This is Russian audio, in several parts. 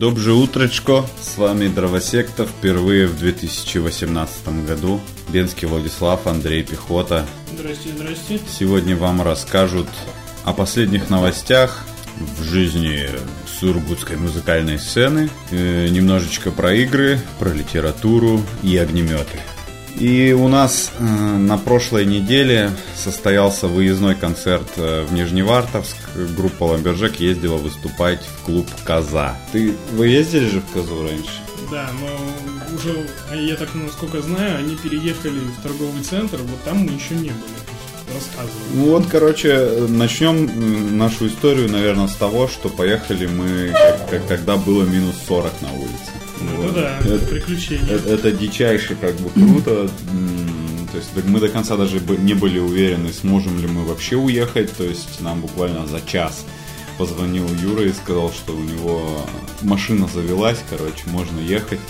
Доброе утречко, с вами Дровосекта впервые в 2018 году. Бенский Владислав, Андрей Пехота. Здрасте, здрасте. Сегодня вам расскажут о последних новостях в жизни сургутской музыкальной сцены, э, немножечко про игры, про литературу и огнеметы. И у нас э, на прошлой неделе состоялся выездной концерт э, в Нижневартовск. Группа Ламбержек ездила выступать в клуб «Коза». Ты, вы ездили же в «Козу» раньше? Да, но уже, а я так насколько знаю, они переехали в торговый центр, вот там мы еще не были. Рассказывай. Ну вот, короче, начнем нашу историю, наверное, с того, что поехали мы, как, как, когда было минус 40 на улице. Ну вот. да, это, приключение. Это, это дичайше как бы круто. То есть мы до конца даже не были уверены, сможем ли мы вообще уехать. То есть нам буквально за час позвонил Юра и сказал, что у него машина завелась, короче, можно ехать.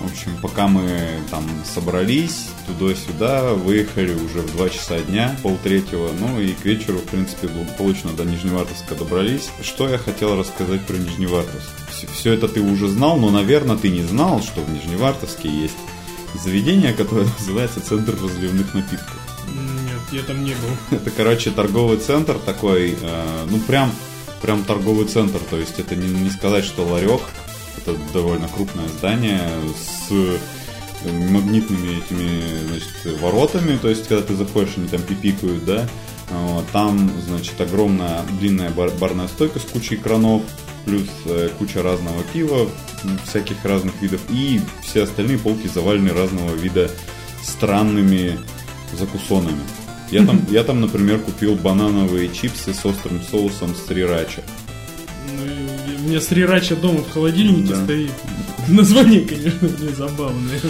В общем, пока мы там собрались туда-сюда, выехали уже в 2 часа дня, полтретьего, ну и к вечеру, в принципе, благополучно до Нижневартовска добрались. Что я хотел рассказать про Нижневартовск? Все, все это ты уже знал, но, наверное, ты не знал, что в Нижневартовске есть заведение, которое называется Центр разливных напитков. Нет, я там не был. Это, короче, торговый центр такой, э, ну прям, прям торговый центр, то есть это не, не сказать, что ларек, это довольно крупное здание с магнитными этими, значит, воротами, то есть, когда ты заходишь, они там пипикают, да, там, значит, огромная длинная бар барная стойка с кучей кранов, плюс э, куча разного пива, всяких разных видов, и все остальные полки завалены разного вида странными закусонами. Я там, я там, например, купил банановые чипсы с острым соусом срирача. У меня срирача дома в холодильнике да. стоит. Название, конечно, не забавное.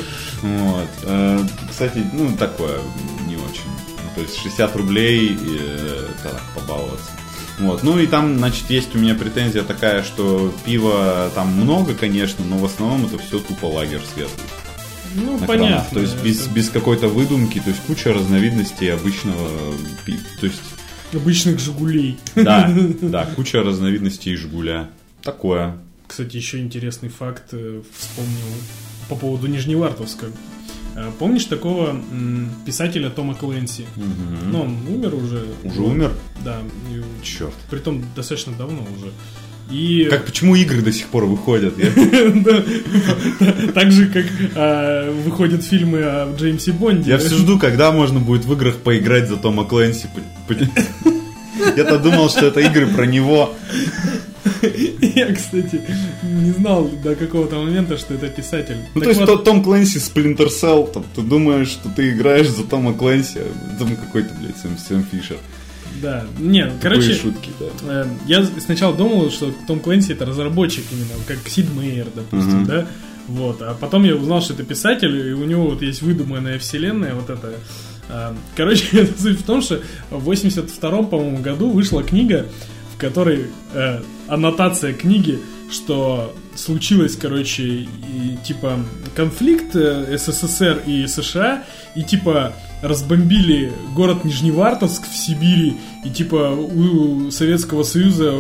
Вот. Э, кстати, ну, такое не очень. Ну, то есть 60 рублей, э, так, побаловаться. Вот. Ну и там, значит, есть у меня претензия такая, что пива там много, конечно, но в основном это все тупо лагерь светлый. Ну, понятно. Кранах. То есть без, без какой-то выдумки, то есть куча разновидностей обычного пива. То есть Обычных Жигулей. Да, да, куча разновидностей Жигуля. Такое. Кстати, еще интересный факт э, вспомнил по поводу Нижневартовска. Э, помнишь такого писателя Тома Кленси? Угу. Ну, он умер уже. Уже умер? Да. Черт. Притом достаточно давно уже. И... Как почему игры до сих пор выходят? Так же, как а, выходят фильмы о Джеймсе Бонде. Я все жду, когда можно будет в играх поиграть за Тома Кленси. Я-то думал, что это игры про него. Я, кстати, не знал до какого-то момента, что это писатель. Ну, так то вот... есть Том Клэнси Splinter Cell, там, ты думаешь, что ты играешь за Тома Клэнси, а там какой-то, блядь, Сэм, Сэм Фишер. Да, нет, короче, шутки, да. Э, я сначала думал, что Том Клэнси это разработчик именно, как Сид Мейер, допустим, uh-huh. да, вот, а потом я узнал, что это писатель, и у него вот есть выдуманная вселенная, вот это. Э, короче, суть в том, что в 82-м, по-моему, году вышла книга которой э, аннотация книги, что случилось, короче, и, типа конфликт э, СССР и США, и типа разбомбили город Нижневартовск в Сибири, и типа у Советского Союза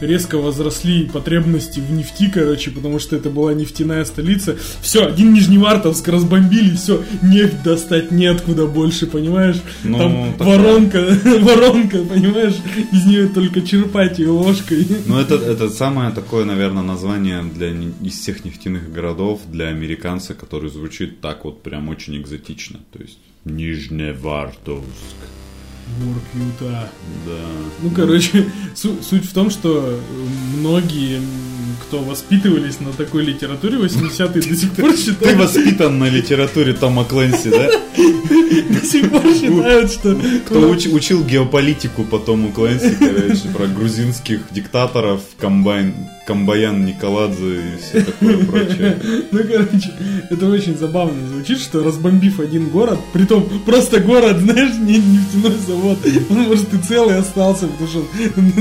резко возросли потребности в нефти, короче, потому что это была нефтяная столица. Все, один Нижневартовск разбомбили, все, нефть достать неоткуда больше, понимаешь? Ну, Там такая... воронка, воронка, понимаешь? Из нее только черпать ее ложкой. Ну, это, это самое такое, наверное, название для из всех нефтяных городов для американца, который звучит так вот прям очень экзотично. То есть Нижневартовск. Воркюта. Да. Ну, короче, су- суть в том, что многие, кто воспитывались на такой литературе 80-е, до сих пор считают... Ты воспитан на литературе Тома Кленси, да? До сих пор считают, что... Кто учил геополитику по Тому Кленси, короче, про грузинских диктаторов, комбайн, Камбаян Николадзе и все такое прочее. Ну, короче, это очень забавно звучит, что разбомбив один город, притом просто город, знаешь, не нефтяной завод, он, может, и целый остался, потому что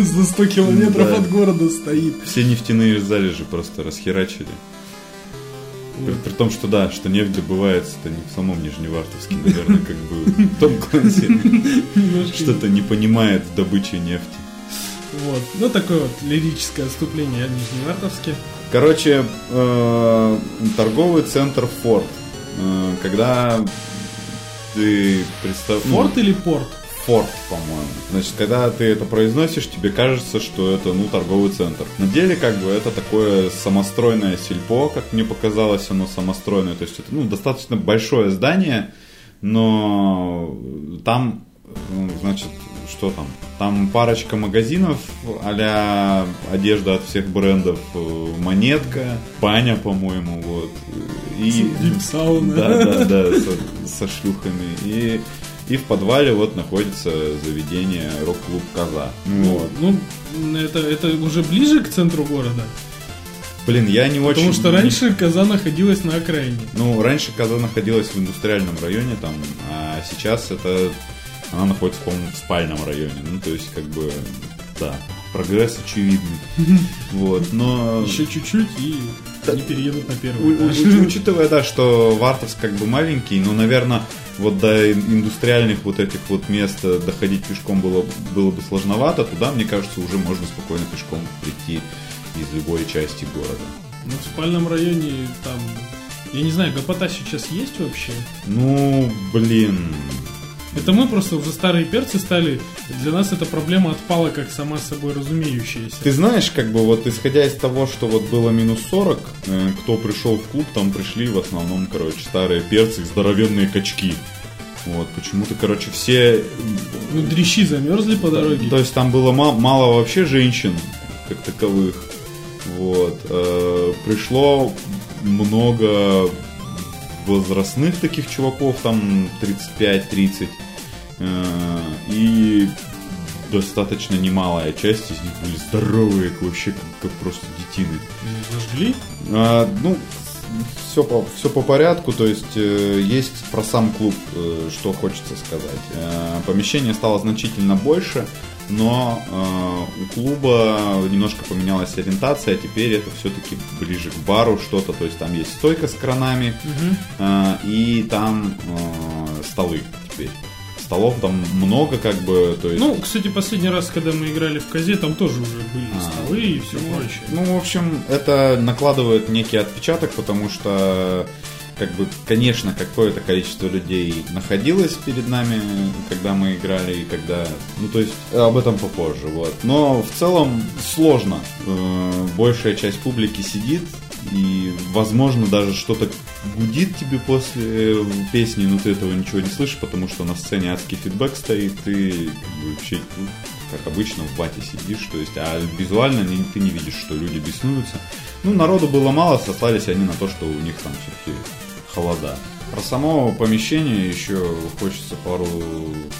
за 100 километров от города стоит. Все нефтяные залежи просто расхерачили. При, при том, что да, что нефть добывается-то не в самом Нижневартовске, наверное, как бы Том Клэнси что-то не понимает в добыче нефти. Вот. Ну, такое вот лирическое отступление о Нижневартовске. Короче, э, торговый центр Форд. Э, когда ты представляешь... Форт или порт? Форт, по-моему. Значит, когда ты это произносишь, тебе кажется, что это, ну, торговый центр. На деле, как бы, это такое самостройное сельпо, как мне показалось, оно самостройное. То есть, это, ну, достаточно большое здание, но там, ну, значит, что там? Там парочка магазинов а одежда от всех брендов, э, монетка, баня, по-моему, вот. И... Сауна. Да, да, да, со, со шлюхами. И и в подвале вот находится заведение рок-клуб Коза. Вот. Ну, это, это уже ближе к центру города. Блин, я не очень... Потому что раньше Коза находилась на окраине. Ну, раньше Коза находилась в индустриальном районе, там, а сейчас это... Она находится, по-моему, в спальном районе. Ну, то есть, как бы, да, прогресс очевидный. Вот, но... Еще чуть-чуть и они переедут на первый. Учитывая, да, что Вартовск как бы маленький, но, наверное, вот до индустриальных вот этих вот мест доходить пешком было, было бы сложновато, туда, мне кажется, уже можно спокойно пешком прийти из любой части города. Ну, в спальном районе там, я не знаю, гопота сейчас есть вообще? Ну, блин, это мы просто уже старые перцы стали. Для нас эта проблема отпала как сама собой разумеющаяся. Ты знаешь, как бы вот исходя из того, что вот было минус 40, э, кто пришел в клуб, там пришли в основном, короче, старые перцы и здоровенные качки. Вот, почему-то, короче, все... Ну, дрищи замерзли по дороге. То есть там было мало, мало вообще женщин, как таковых. Вот. Э, пришло много возрастных таких чуваков, там 35-30. Э, и достаточно немалая часть из них были здоровые, вообще как, как просто детины. Зажгли? А, ну, все по, все по порядку, то есть э, есть про сам клуб, э, что хочется сказать. Э, помещение стало значительно больше, но э, у клуба немножко поменялась ориентация, теперь это все-таки ближе к бару что-то, то есть там есть стойка с кранами, угу. э, и там э, столы теперь столов там много, как бы, то есть... Ну, кстати, последний раз, когда мы играли в Козе, там тоже уже были а, столы и все ну, прочее. Ну, в общем, это накладывает некий отпечаток, потому что как бы, конечно, какое-то количество людей находилось перед нами, когда мы играли, и когда... Ну, то есть, об этом попозже, вот. Но в целом сложно. Э, большая часть публики сидит, и, возможно, даже что-то гудит тебе после песни, но ты этого ничего не слышишь, потому что на сцене адский фидбэк стоит, бы, вообще, ну, как обычно, в бате сидишь, то есть, а визуально ты не видишь, что люди беснуются. Ну, народу было мало, сослались они на то, что у них там все-таки холода. Про само помещение еще хочется пару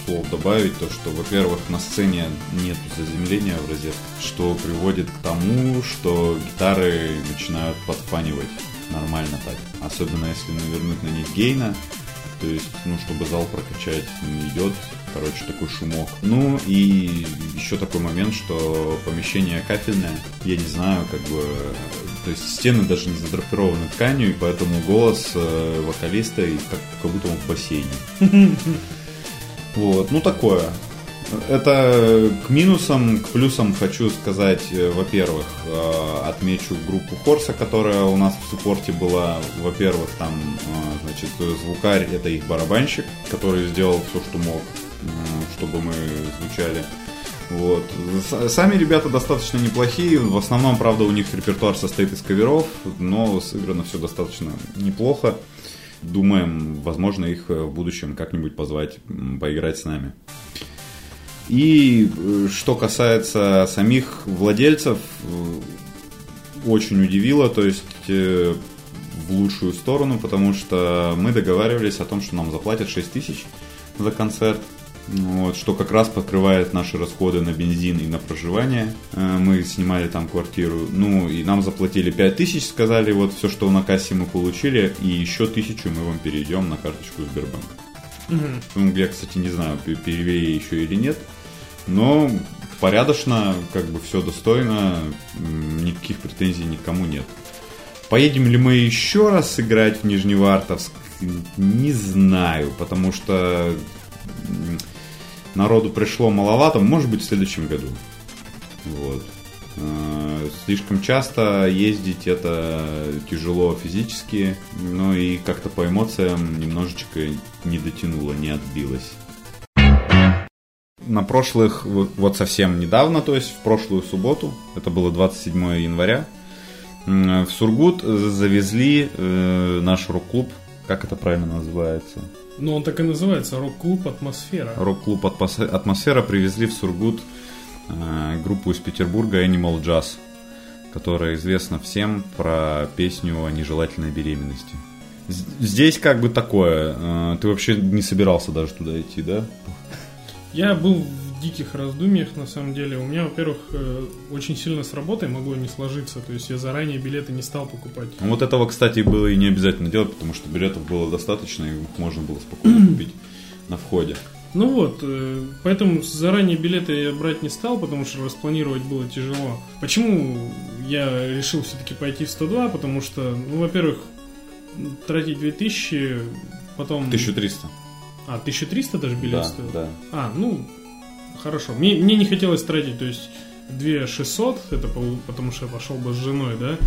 слов добавить. То, что, во-первых, на сцене нет заземления в розетках, что приводит к тому, что гитары начинают подфанивать нормально так. Особенно если навернуть на них гейна, то есть, ну, чтобы зал прокачать, идет, короче, такой шумок. Ну, и еще такой момент, что помещение кафельное, я не знаю, как бы, то есть стены даже не задрапированы тканью, и поэтому голос э, вокалиста как, как будто он в бассейне. Вот, ну такое. Это к минусам, к плюсам хочу сказать, э, во-первых, э, отмечу группу Хорса, которая у нас в суппорте была. Во-первых, там, значит, звукарь это их барабанщик, который сделал все, что мог, чтобы мы звучали. Вот. Сами ребята достаточно неплохие. В основном, правда, у них репертуар состоит из каверов, но сыграно все достаточно неплохо. Думаем, возможно, их в будущем как-нибудь позвать поиграть с нами. И э, что касается самих владельцев, э, очень удивило, то есть э, в лучшую сторону, потому что мы договаривались о том, что нам заплатят 6 тысяч за концерт, вот, что как раз покрывает наши расходы на бензин и на проживание. Мы снимали там квартиру, ну и нам заплатили 5 тысяч, сказали вот все, что на кассе мы получили, и еще тысячу мы вам перейдем на карточку Сбербанка. Угу. Я, кстати, не знаю, перевели еще или нет. Но порядочно, как бы все достойно, никаких претензий никому нет. Поедем ли мы еще раз играть в Нижневартовск? Не знаю, потому что народу пришло маловато, может быть в следующем году. Вот. А, слишком часто ездить это тяжело физически, но и как-то по эмоциям немножечко не дотянуло, не отбилось. На прошлых, вот совсем недавно, то есть в прошлую субботу, это было 27 января, в Сургут завезли э, наш рок-клуб, как это правильно называется? Ну, он так и называется, рок-клуб «Атмосфера». Рок-клуб «Атмосфера» привезли в Сургут э, группу из Петербурга Animal Jazz, которая известна всем про песню о нежелательной беременности. Здесь как бы такое, э, ты вообще не собирался даже туда идти, да? Я был диких раздумьях, на самом деле. У меня, во-первых, э, очень сильно с работой могло не сложиться, то есть я заранее билеты не стал покупать. Вот этого, кстати, было и не обязательно делать, потому что билетов было достаточно, и их можно было спокойно купить на входе. Ну вот, э, поэтому заранее билеты я брать не стал, потому что распланировать было тяжело. Почему я решил все-таки пойти в 102? Потому что, ну, во-первых, тратить 2000, потом... 1300. А, 1300 даже билет да, стоил? Да. А, ну, хорошо. Мне, мне не хотелось тратить, то есть 2600, это потому что я пошел бы с женой, да?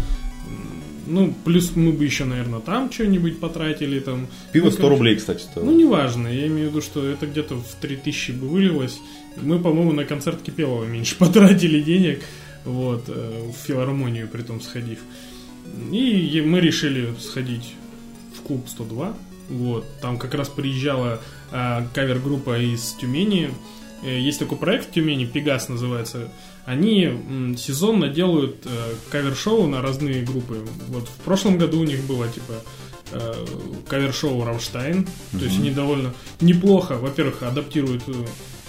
Ну, плюс мы бы еще, наверное, там что-нибудь потратили. Там, Пиво ну, 100 рублей, кстати, стоило. Ну, неважно. Я имею в виду, что это где-то в 3000 бы вылилось. Мы, по-моему, на концерт Кипелова меньше потратили денег. Вот, э, в филармонию при том сходив. И мы решили сходить в клуб 102. Вот, там как раз приезжала э, кавер-группа из Тюмени. Э, есть такой проект в Тюмени, Пегас называется. Они сезонно делают э, кавер-шоу на разные группы. Вот в прошлом году у них было типа э, кавер-шоу Рамштайн. Mm-hmm. То есть они довольно неплохо, во-первых, адаптируют,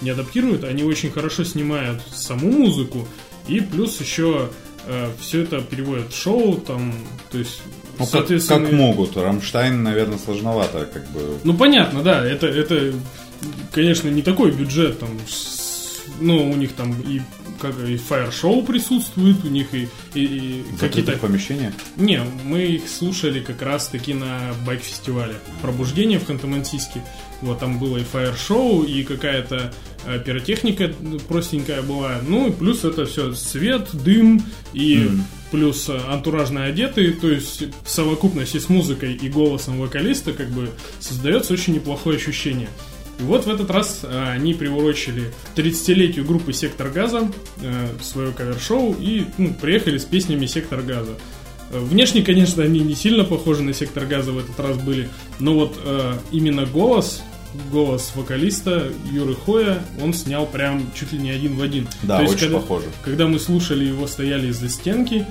не адаптируют, они очень хорошо снимают саму музыку. И плюс еще э, все это переводят в шоу, там, то есть ну, соответственно... как, как могут. Рамштайн, наверное, сложновато, как бы. Ну, понятно, да. Это, это конечно, не такой бюджет, там, ну, у них там и как и фаер-шоу присутствует, у них и, и, и какие-то помещения. Не, мы их слушали как раз таки на байк-фестивале. Пробуждение в Ханты-Мансийске. Вот там было и фаер-шоу, и какая-то э, пиротехника простенькая была. Ну и плюс это все свет, дым и mm. плюс антуражно одетые. То есть в совокупности с музыкой и голосом вокалиста как бы создается очень неплохое ощущение. И вот в этот раз э, они приурочили 30-летию группы «Сектор газа», э, свое кавер-шоу, и ну, приехали с песнями «Сектор газа». Э, внешне, конечно, они не сильно похожи на «Сектор газа» в этот раз были, но вот э, именно голос, голос вокалиста Юры Хоя, он снял прям чуть ли не один в один. Да, То есть, очень когда, похоже. Когда мы слушали его, стояли из-за стенки,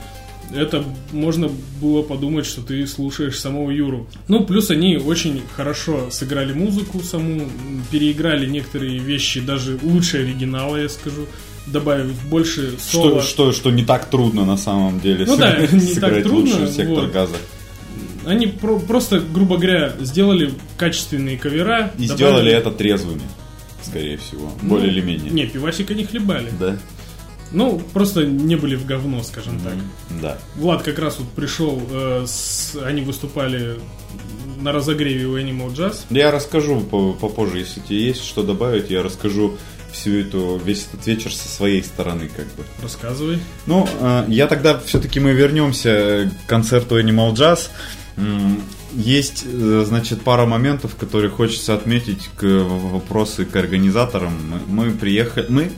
это можно было подумать, что ты слушаешь самого Юру. Ну, плюс они очень хорошо сыграли музыку саму, переиграли некоторые вещи даже лучше оригинала, я скажу добавив больше соло. Что, что, что не так трудно на самом деле ну, да, не так трудно, сектор вот. газа. Они про- просто, грубо говоря, сделали качественные кавера. И добавили... сделали это трезвыми, скорее всего. Ну, более или менее. Не, пивасика не хлебали. Да. Ну, просто не были в говно, скажем mm-hmm. так. Да. Влад как раз вот пришел, э, с, они выступали на разогреве у Animal Jazz. Я расскажу попозже, если тебе есть что добавить, я расскажу всю эту, весь этот вечер со своей стороны, как бы. Рассказывай. Ну, э, я тогда все-таки мы вернемся к концерту Animal Jazz. Есть, э, значит, пара моментов, которые хочется отметить к вопросы к организаторам. Мы, мы приехали, мы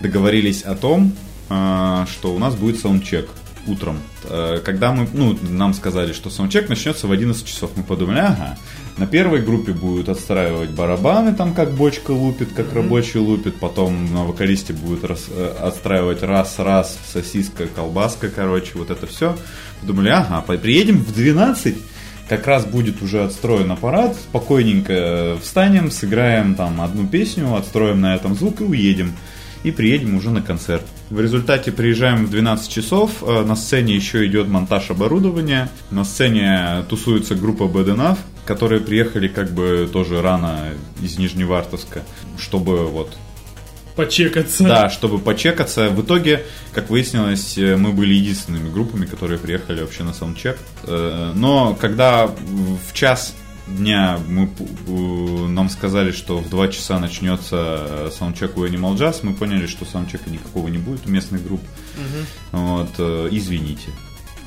договорились о том, а, что у нас будет саундчек утром. Э, когда мы, ну, нам сказали, что саундчек начнется в 11 часов, мы подумали, ага, на первой группе будут отстраивать барабаны, там как бочка лупит, как mm-hmm. рабочий лупит, потом на вокалисте будут раз, э, отстраивать раз-раз, сосиска, колбаска, короче, вот это все. Подумали, ага, приедем в 12, как раз будет уже отстроен аппарат, спокойненько встанем, сыграем там одну песню, отстроим на этом звук и уедем и приедем уже на концерт. В результате приезжаем в 12 часов, э, на сцене еще идет монтаж оборудования, на сцене тусуется группа BDNAF, которые приехали как бы тоже рано из Нижневартовска, чтобы вот Почекаться. Да, чтобы почекаться. В итоге, как выяснилось, э, мы были единственными группами, которые приехали вообще на саундчек. Э, но когда в час дня мы, э, нам сказали, что в 2 часа начнется саундчек у Animal Jazz. Мы поняли, что саундчека никакого не будет у местных групп. Угу. Вот, э, извините.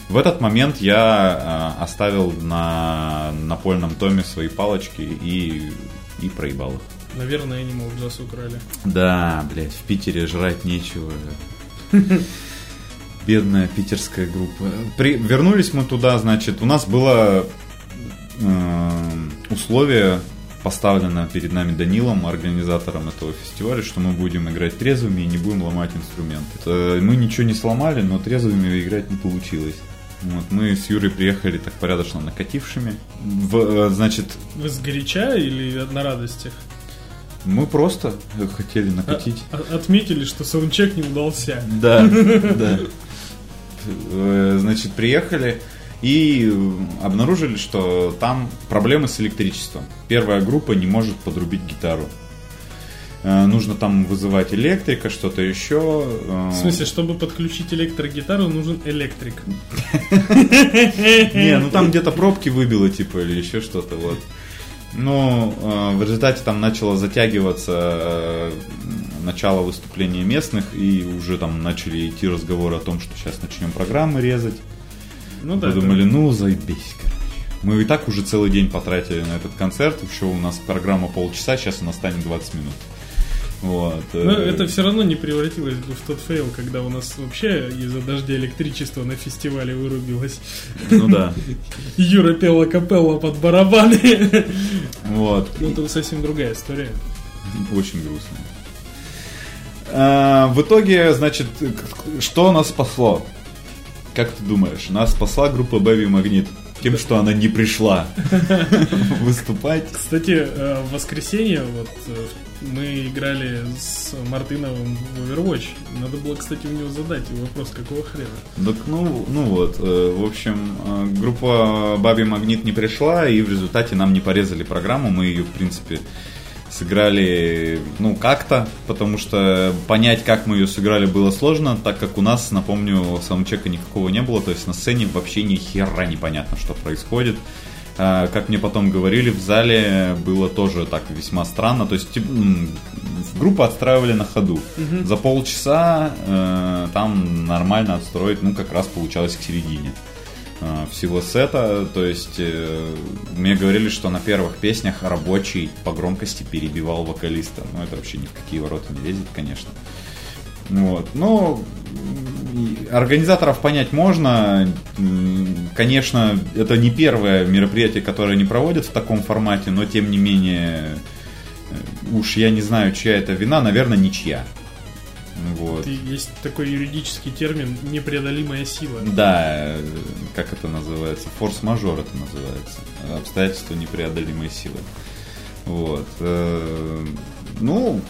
В этот момент я э, оставил на напольном томе свои палочки и, и проебал их. Наверное, Animal Jazz украли. Да, блядь, в Питере жрать нечего. Бедная питерская группа. При... Вернулись мы туда, значит, у нас было э, условие поставлено перед нами Данилом, организатором этого фестиваля, что мы будем играть трезвыми и не будем ломать инструменты. Мы ничего не сломали, но трезвыми играть не получилось. Вот, мы с Юрой приехали так порядочно накатившими. В, э, значит... Вы с горяча или на радостях? Мы просто хотели накатить. А, а, отметили, что саундчек не удался. Да, да. Э, значит, приехали и обнаружили, что там проблемы с электричеством. Первая группа не может подрубить гитару. Э, нужно там вызывать электрика, что-то еще. Э. В смысле, чтобы подключить электрогитару, нужен электрик. Не, ну там где-то пробки выбило, типа, или еще что-то, вот. Ну, в результате там начало затягиваться начало выступления местных, и уже там начали идти разговоры о том, что сейчас начнем программы резать. Ну да. Подумали, да. ну заебись, короче. Мы и так уже целый день потратили на этот концерт, еще у нас программа полчаса, сейчас она станет 20 минут. Вот. Но э, это все равно не превратилось бы в тот фейл, когда у нас вообще из-за дождя электричество на фестивале вырубилось. Ну да. Юра пел а капелла под барабаны. Вот. Ну это совсем другая история. Очень грустная. А, в итоге, значит, что нас спасло? Как ты думаешь? Нас спасла группа Baby Magnet тем, что она не пришла выступать. Кстати, э, в воскресенье вот э, мы играли с Мартыновым в Overwatch. Надо было, кстати, у него задать вопрос, какого хрена. Так, ну, ну вот, э, в общем, группа Баби Магнит не пришла, и в результате нам не порезали программу. Мы ее, в принципе, сыграли, ну, как-то, потому что понять, как мы ее сыграли, было сложно, так как у нас, напомню, саундчека никакого не было, то есть на сцене вообще ни хера непонятно, что происходит. А, как мне потом говорили, в зале было тоже так весьма странно, то есть группу отстраивали на ходу. Угу. За полчаса э, там нормально отстроить, ну, как раз получалось к середине. Всего сета. То есть э, мне говорили, что на первых песнях рабочий по громкости перебивал вокалиста. Ну, это вообще ни в какие ворота не лезет, конечно. Вот. Но организаторов понять можно. Конечно, это не первое мероприятие, которое они проводят в таком формате, но тем не менее, э, уж я не знаю, чья это вина, наверное, ничья. Вот. Есть такой юридический термин непреодолимая сила. Да, как это называется? Форс-мажор это называется. Обстоятельства непреодолимой силы. Вот. Э, ну,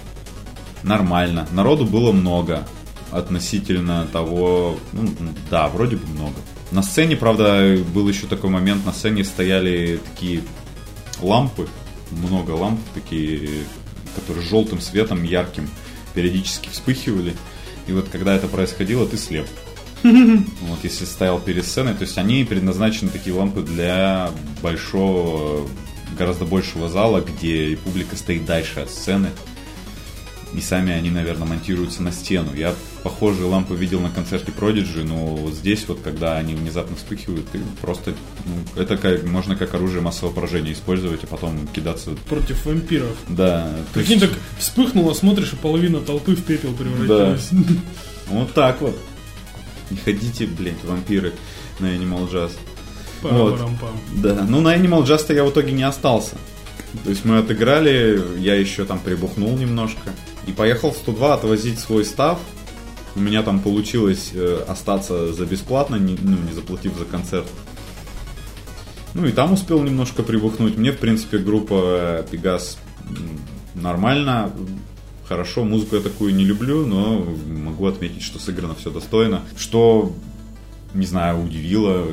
нормально. Народу было много относительно того, ну, да, вроде бы много. На сцене, правда, был еще такой момент, на сцене стояли такие лампы, много ламп, такие, которые желтым светом ярким периодически вспыхивали. И вот когда это происходило, ты слеп. Вот, если стоял перед сценой, то есть они предназначены такие лампы для большого, гораздо большего зала, где публика стоит дальше от сцены. И сами они, наверное, монтируются на стену. Я похожие лампы видел на концерте Prodigy, но вот здесь вот, когда они внезапно вспыхивают, ты просто, ну, это как, можно как оружие массового поражения использовать, а потом кидаться... Против вампиров. Да. Прикинь, есть... так вспыхнуло, смотришь, и половина толпы в пепел превратилась. Да. Вот так вот. Не ходите, блядь, вампиры на Animal Jazz. Вот. Да, ну на Animal Jazz я в итоге не остался. То есть мы отыграли, я еще там прибухнул немножко. И поехал в 102 отвозить свой став. У меня там получилось э, остаться за бесплатно, не, ну, не заплатив за концерт. Ну и там успел немножко прибухнуть. Мне, в принципе, группа Пегас нормально, хорошо. Музыку я такую не люблю, но могу отметить, что сыграно все достойно. Что не знаю, удивило.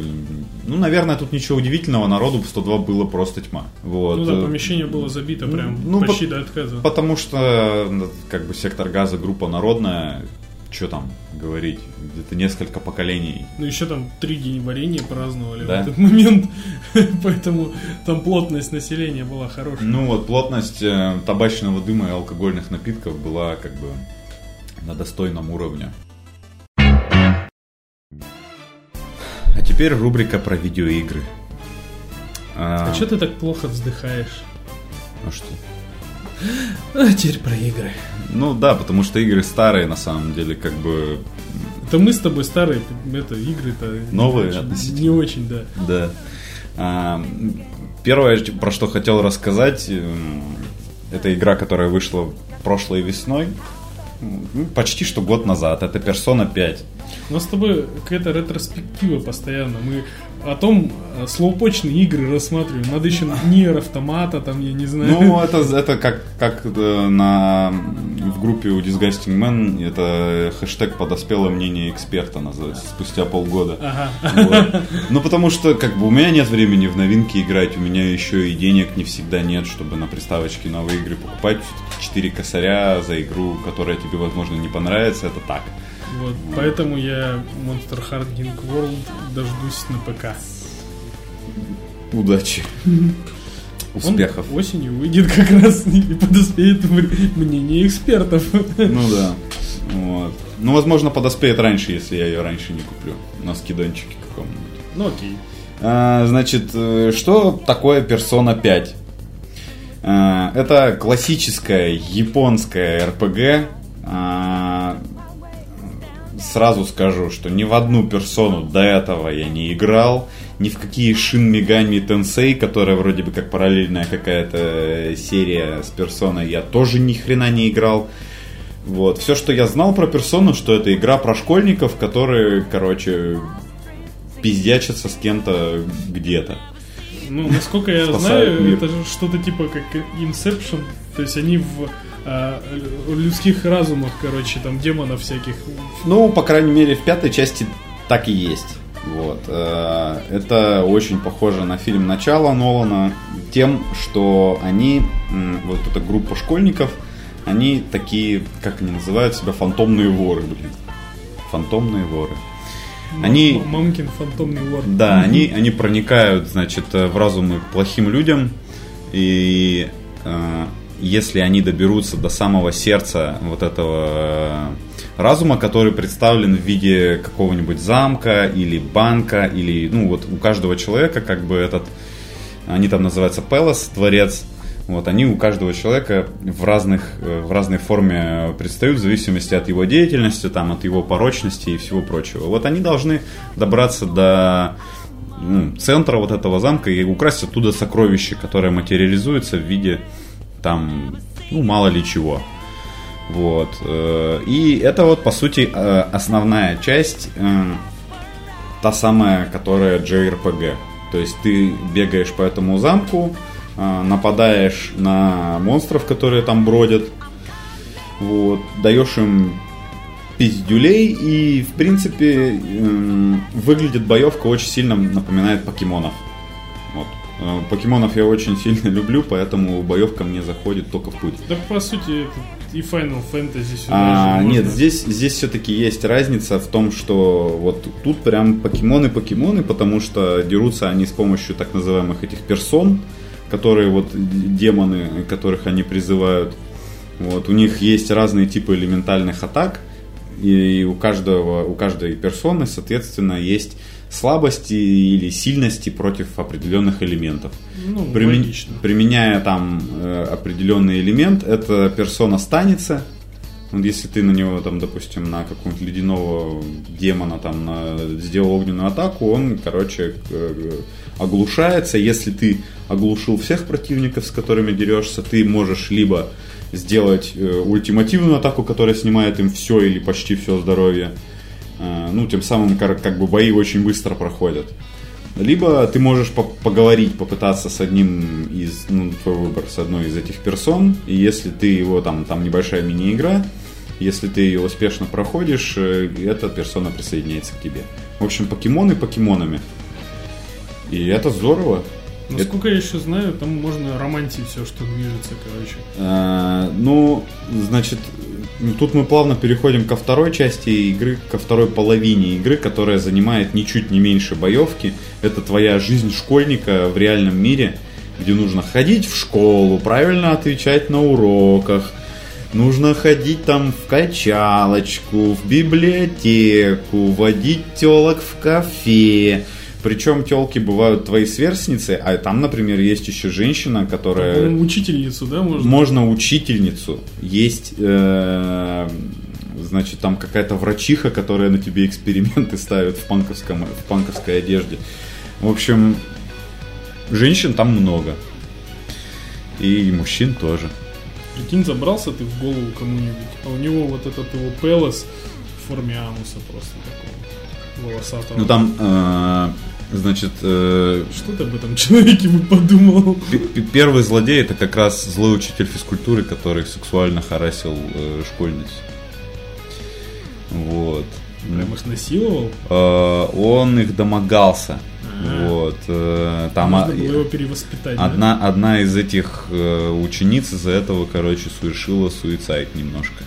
Ну, наверное, тут ничего удивительного, народу в 102 было просто тьма. Вот. Ну да, помещение было забито прям ну, почти по- до отказа. Потому что, как бы, сектор газа, группа народная, что там говорить, где-то несколько поколений. Ну, еще там три день варенья праздновали Да? в этот момент, поэтому там плотность населения была хорошая. Ну вот, плотность э, табачного дыма и алкогольных напитков была как бы на достойном уровне. Теперь рубрика про видеоигры. А, А что ты так плохо вздыхаешь? а что? А теперь про игры. Ну да, потому что игры старые на самом деле, как бы Это мы с тобой старые, это игры-то Новые не очень, не очень, да. Да. А, Первое, про что хотел рассказать, м, это игра, которая вышла прошлой весной, м, почти что год назад. Это Persona 5. У нас с тобой какая-то ретроспектива постоянно. Мы о том э, слоупочные игры рассматриваем. Надо еще Нир Автомата, там, я не знаю. Ну, это, это как, как э, на, в группе у Disgusting Man, это хэштег подоспело мнение эксперта называется, спустя полгода. Ага. Вот. Ну, потому что, как бы, у меня нет времени в новинки играть, у меня еще и денег не всегда нет, чтобы на приставочке новые игры покупать. 4 косаря за игру, которая тебе, возможно, не понравится, это так. Вот, поэтому я Monster Hunting World дождусь на ПК. Удачи. Успехов. Он осенью выйдет как раз и подоспеет мнение экспертов. Ну да. Вот. Ну, возможно, подоспеет раньше, если я ее раньше не куплю. На скидончике каком-нибудь. Ну окей. А, Значит, э, что такое Persona 5? А, Это классическая японская РПГ. Сразу скажу, что ни в одну персону до этого я не играл, ни в какие Shin Megami Tensei, которая вроде бы как параллельная какая-то серия с персоной, я тоже ни хрена не играл. Вот. Все, что я знал про персону, что это игра про школьников, которые, короче, пиздячатся с кем-то где-то. Ну, насколько я знаю, мир. это же что-то типа как Inception. То есть они в людских разумах, короче, там демонов всяких. Ну, по крайней мере, в пятой части так и есть. Вот. э, Это очень похоже на фильм «Начало» Нолана тем, что они, вот эта группа школьников, они такие, как они называют себя, фантомные воры, блин. Фантомные воры. Они- Мамкин фантомный лорд. Да, они, они проникают, значит, э, в разумы плохим людям, и э, если они доберутся до самого сердца вот этого э, разума, который представлен в виде какого-нибудь замка или банка, или, ну, вот у каждого человека как бы этот, они там называются Пелос, дворец, вот, они у каждого человека в, разных, э, в разной форме предстают в зависимости от его деятельности, там, от его порочности и всего прочего. Вот они должны добраться до ну, центра вот этого замка и украсть оттуда сокровище, которое материализуется в виде там, ну, мало ли чего. Вот. э, И это вот, по сути, э, основная часть, э, та самая, которая JRPG. То есть ты бегаешь по этому замку, нападаешь на монстров, которые там бродят, вот, даешь им пиздюлей, и, в принципе, выглядит боевка очень сильно напоминает покемонов. Э, Покемонов я очень сильно люблю, поэтому боевка мне заходит только в путь. Да, по сути, и Final Fantasy сюда А, же нет, можно. здесь, здесь все-таки есть разница в том, что вот тут прям покемоны-покемоны, потому что дерутся они с помощью так называемых этих персон, которые вот демоны, которых они призывают. Вот, у них есть разные типы элементальных атак, и у каждого, у каждой персоны, соответственно, есть слабости или сильности против определенных элементов. Ну, Примен- логично. Применяя там э, определенный элемент, эта персона станется. Вот если ты на него, там, допустим, на какого-нибудь ледяного демона там на- сделал огненную атаку, он, короче, э, оглушается. Если ты оглушил всех противников, с которыми дерешься, ты можешь либо сделать э, ультимативную атаку, которая снимает им все или почти все здоровье. Э, ну, тем самым кар- как бы бои очень быстро проходят. Либо ты можешь по- поговорить, попытаться с одним из, ну, твой выбор, с одной из этих персон, и если ты его, там, там небольшая мини-игра, если ты ее успешно проходишь, э, эта персона присоединяется к тебе. В общем, покемоны покемонами. И это здорово. Насколько я еще знаю, там можно романтить все, что движется, короче. Э, Ну, значит, ну, тут мы плавно переходим ко второй части игры, ко второй половине игры, которая занимает ничуть не меньше боевки. Это твоя жизнь школьника в реальном мире, где нужно ходить в школу, правильно отвечать на уроках, нужно ходить там в качалочку, в библиотеку, водить телок в кафе. Причем телки бывают твои сверстницы, а там, например, есть еще женщина, которая... По-моему, учительницу, да, можно? Можно учительницу. Есть, э, значит, там какая-то врачиха, которая на тебе эксперименты ставит в, панковском, в панковской одежде. В общем, женщин там много. И мужчин тоже. Прикинь, забрался ты в голову кому-нибудь, а у него вот этот его пелос в форме ануса просто такого волосатого. Ну там, э, значит, э, Что ты об этом человеке бы подумал? первый злодей это как раз злой учитель физкультуры, который сексуально харасил э, школьниц. Вот. Прям их насиловал? Э, он их домогался. А. Вот. э, Там Можно а- было его перевоспитать, да? одна, одна из этих э, учениц из-за этого, короче, совершила суицид немножко.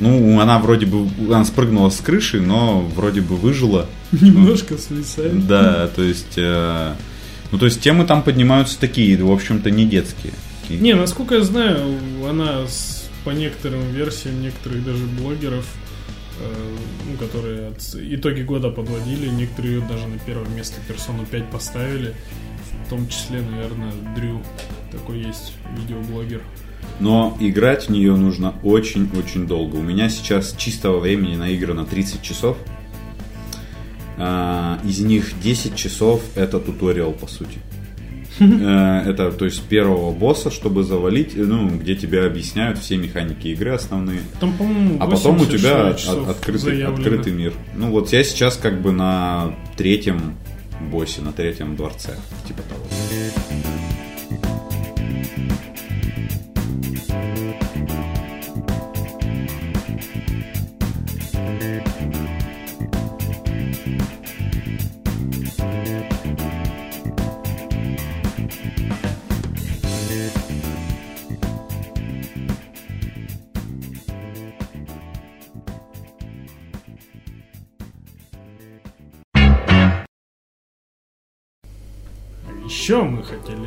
Ну, она вроде бы, она спрыгнула с крыши, но вроде бы выжила. Немножко суицид. Да, то есть, э, ну, то есть темы там поднимаются такие, в общем-то, не детские. Не, насколько я знаю, она с- по некоторым версиям некоторых даже блогеров, э, ну, которые от- итоги года подводили, некоторые ее даже на первое место персону 5 поставили. В том числе, наверное, Дрю. Такой есть видеоблогер. Но играть в нее нужно очень-очень долго. У меня сейчас чистого времени наиграно 30 часов. А, Из них 10 часов это туториал, по сути. Э, Это, то есть, первого босса, чтобы завалить, ну, где тебе объясняют все механики игры основные. Там, по-моему, А потом у 80, тебя открытый, открытый мир. Ну вот я сейчас как бы на третьем боссе, на третьем дворце, типа того.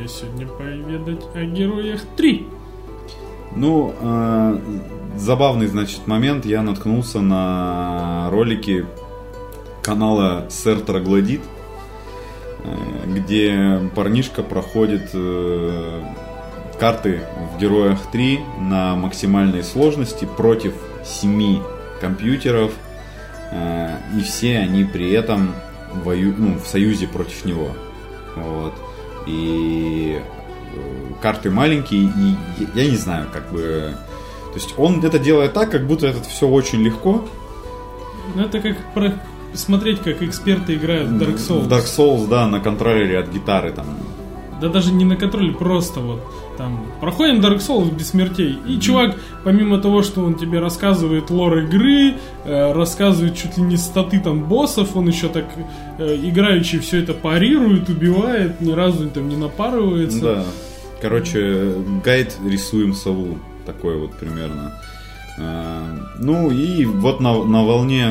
Сегодня поведать о героях 3. Ну, э, забавный, значит, момент. Я наткнулся на ролики канала Сэр Троглодит, э, где парнишка проходит э, карты в Героях 3 на максимальной сложности против 7 компьютеров. э, и все они при этом вою... ну, в союзе против него. Вот. И э, карты маленькие, и я я не знаю, как бы... То есть он это делает так, как будто это все очень легко. Ну, это как про- смотреть, как эксперты играют в Dark Souls. В Dark Souls, да, на контроллере от гитары там. Да даже не на контроле, просто вот там проходим Dark Souls без смертей. И чувак, помимо того, что он тебе рассказывает лор игры, э, рассказывает чуть ли не статы там боссов, он еще так э, играючи все это парирует, убивает, ни разу там не напарывается. Да. Короче, гайд рисуем сову. Такой вот примерно. А, Ну и вот на, на волне,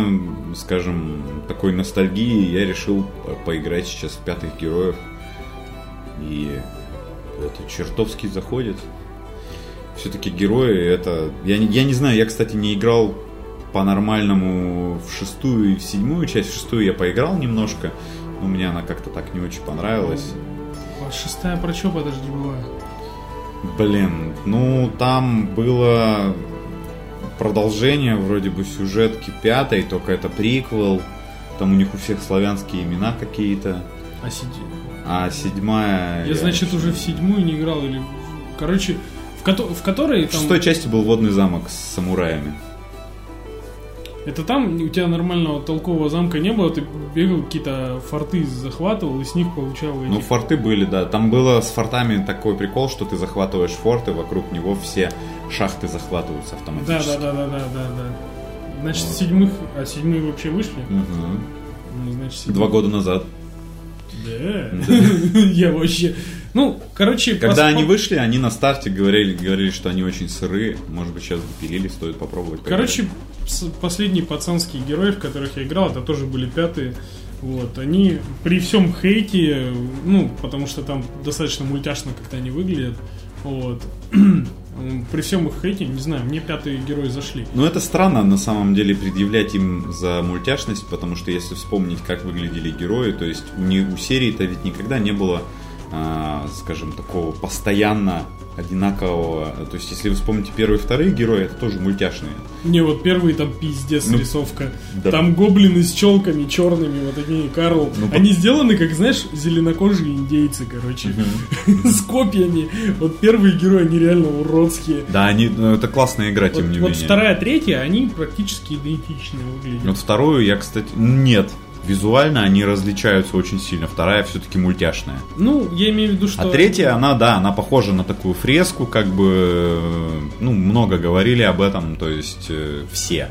скажем, такой ностальгии я решил по- поиграть сейчас в пятых героев. И это чертовски заходит. Все-таки герои это... Я, не- я не знаю, я, кстати, не играл по-нормальному в шестую и в седьмую часть. В шестую я поиграл немножко, но мне она как-то так не очень понравилась. А шестая про что, подожди, была? Блин, ну там было продолжение вроде бы сюжетки пятой, только это приквел. Там у них у всех славянские имена какие-то. А сиди... А седьмая... Я, значит, уже в седьмую не играл или... Короче, в, кото- в которой В там... шестой части был водный замок с самураями. Это там у тебя нормального толкового замка не было, ты бегал, какие-то форты захватывал и с них получал эти... Ну, форты были, да. Там было с фортами такой прикол, что ты захватываешь форт, и вокруг него все шахты захватываются автоматически. да, да, да, да, да, да. Значит, Вот. седьмых, а седьмые вообще вышли? Мгм. Ну, значит, седьмые- Два года назад. Да. Я вообще... Ну, короче... Когда пос- они вышли, они на старте говорили, говорили, что они очень сырые. Может быть, сейчас допилили, стоит попробовать. Короче, последние пацанские герои, в которых я играл, это тоже были пятые. Вот, они при всем хейте, ну, потому что там достаточно мультяшно как-то они выглядят, вот, при всем их хейте, не знаю, мне пятые герои зашли. Ну, это странно, на самом деле, предъявлять им за мультяшность, потому что если вспомнить, как выглядели герои, то есть у, не, у серии-то ведь никогда не было, а, скажем, такого постоянно одинакового... То есть, если вы вспомните первые и вторые герои, это тоже мультяшные. Не, вот первый там пиздец Ну, рисовка. да. Там гоблины с челками черными, вот такие, Карл. Ну, Они сделаны, как, знаешь, зеленокожие индейцы, короче. С копьями. Вот первые герои, они реально уродские. Да, они, ну, это классная игра, тем Вот, не вот менее. вторая, третья, они практически идентичны выглядят. Вот вторую я, кстати... Нет. Визуально они различаются очень сильно. Вторая все-таки мультяшная. Ну, я имею в виду, что... А третья, она, да, она похожа на такую фреску, как бы, э, ну, много говорили об этом, то есть э, все.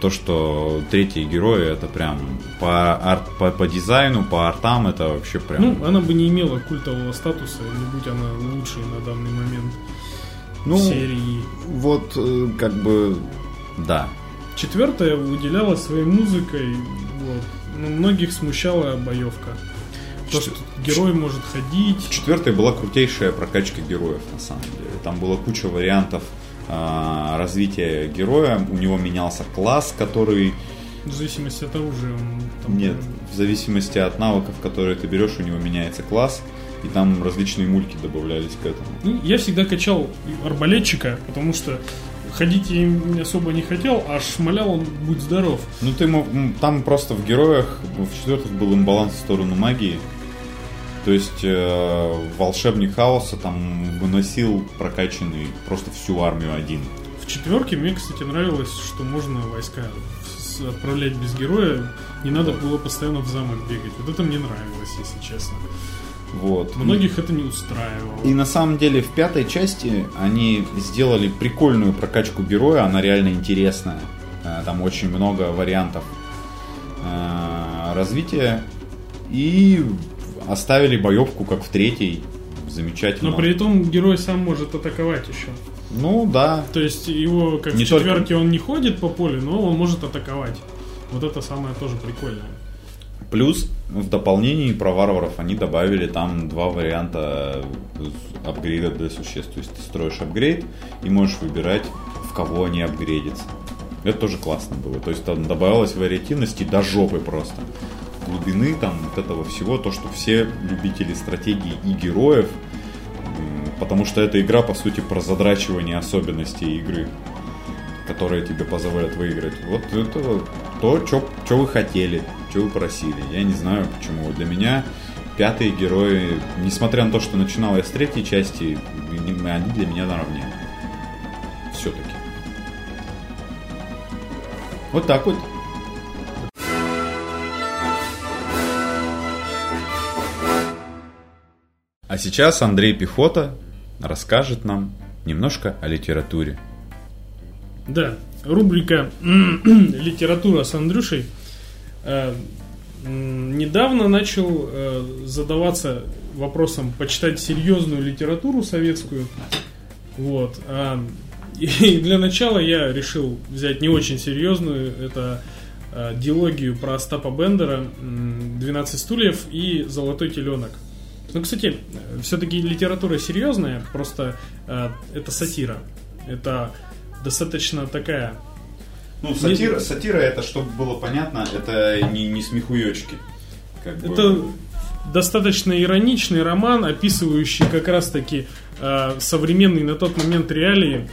То, что третьи герои, это прям по, арт, по, по дизайну, по артам, это вообще прям... Ну, она бы не имела культового статуса, не будь она лучшей на данный момент Ну, серии. вот, э, как бы, да. Четвертая выделялась своей музыкой, вот. Но многих смущала боевка. То, что герой может ходить. В четвертой была крутейшая прокачка героев, на самом деле. Там была куча вариантов а, развития героя. У него менялся класс, который В зависимости от оружия он там, Нет, в зависимости от навыков, которые ты берешь, у него меняется класс, и там различные мульки добавлялись к этому. Ну, я всегда качал арбалетчика, потому что ходить я им особо не хотел, а шмалял он будь здоров. Ну ты мог, там просто в героях, в четвертых был имбаланс в сторону магии. То есть э, волшебник хаоса там выносил прокачанный просто всю армию один. В четверке мне, кстати, нравилось, что можно войска отправлять без героя. Не надо было постоянно в замок бегать. Вот это мне нравилось, если честно. Вот. Многих это не устраивало. И на самом деле в пятой части они сделали прикольную прокачку героя, она реально интересная. Э, Там очень много вариантов э, развития. И оставили боевку, как в третьей. Замечательно. Но при этом герой сам может атаковать еще. Ну да. То есть его, как Не в только- четверке, он не ходит по полю, но он может атаковать. Вот это самое тоже прикольное. Плюс в дополнении про варваров они добавили там два варианта апгрейда для существ. То есть ты строишь апгрейд и можешь выбирать, в кого они апгрейдятся. Это тоже классно было. То есть там добавилось вариативности до жопы просто. Глубины там вот этого всего, то, что все любители стратегии и героев, потому что эта игра, по сути, про задрачивание особенностей игры, которые тебе позволят выиграть. Вот это то, что вы хотели, что вы просили. Я не знаю почему. Для меня пятые герои, несмотря на то, что начинал я с третьей части, они для меня наравне. Все-таки. Вот так вот. А сейчас Андрей Пехота расскажет нам немножко о литературе. Да, рубрика «Литература с Андрюшей». Э, Недавно начал э, задаваться вопросом почитать серьезную литературу советскую. Вот. а, И для начала я решил взять не очень серьезную. Это э, диалогию про Остапа Бендера м, «12 стульев» и «Золотой теленок». Ну, кстати, все-таки литература серьезная, просто э, это сатира. Это достаточно такая Ну, сатира- сатира это, чтобы было понятно, это не, не смехуёчки. Как бы. Это достаточно ироничный роман, описывающий как раз-таки э, современные на тот момент реалии.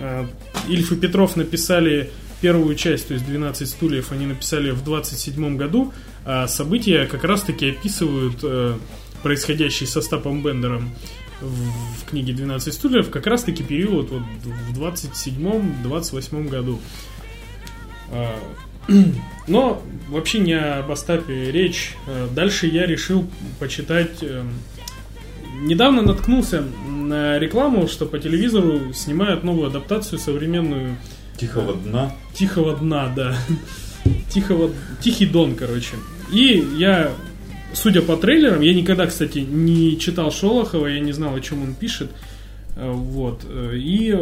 Э, Ильф и Петров написали первую часть, то есть 12 стульев, они написали в 27 году. А события как раз-таки описывают э, происходящий со Стапом Бендером в, книге 12 стульев, как раз-таки период вот в 27-28 году. А, Но вообще не об Остапе речь. Э, Дальше я решил почитать... э, Недавно наткнулся на рекламу, что по телевизору снимают новую адаптацию современную Тихого дна. Тихого дна, да. Тихого, Тихий Дон, короче. И я судя по трейлерам, я никогда, кстати, не читал Шолохова, я не знал, о чем он пишет. Э, вот. э, И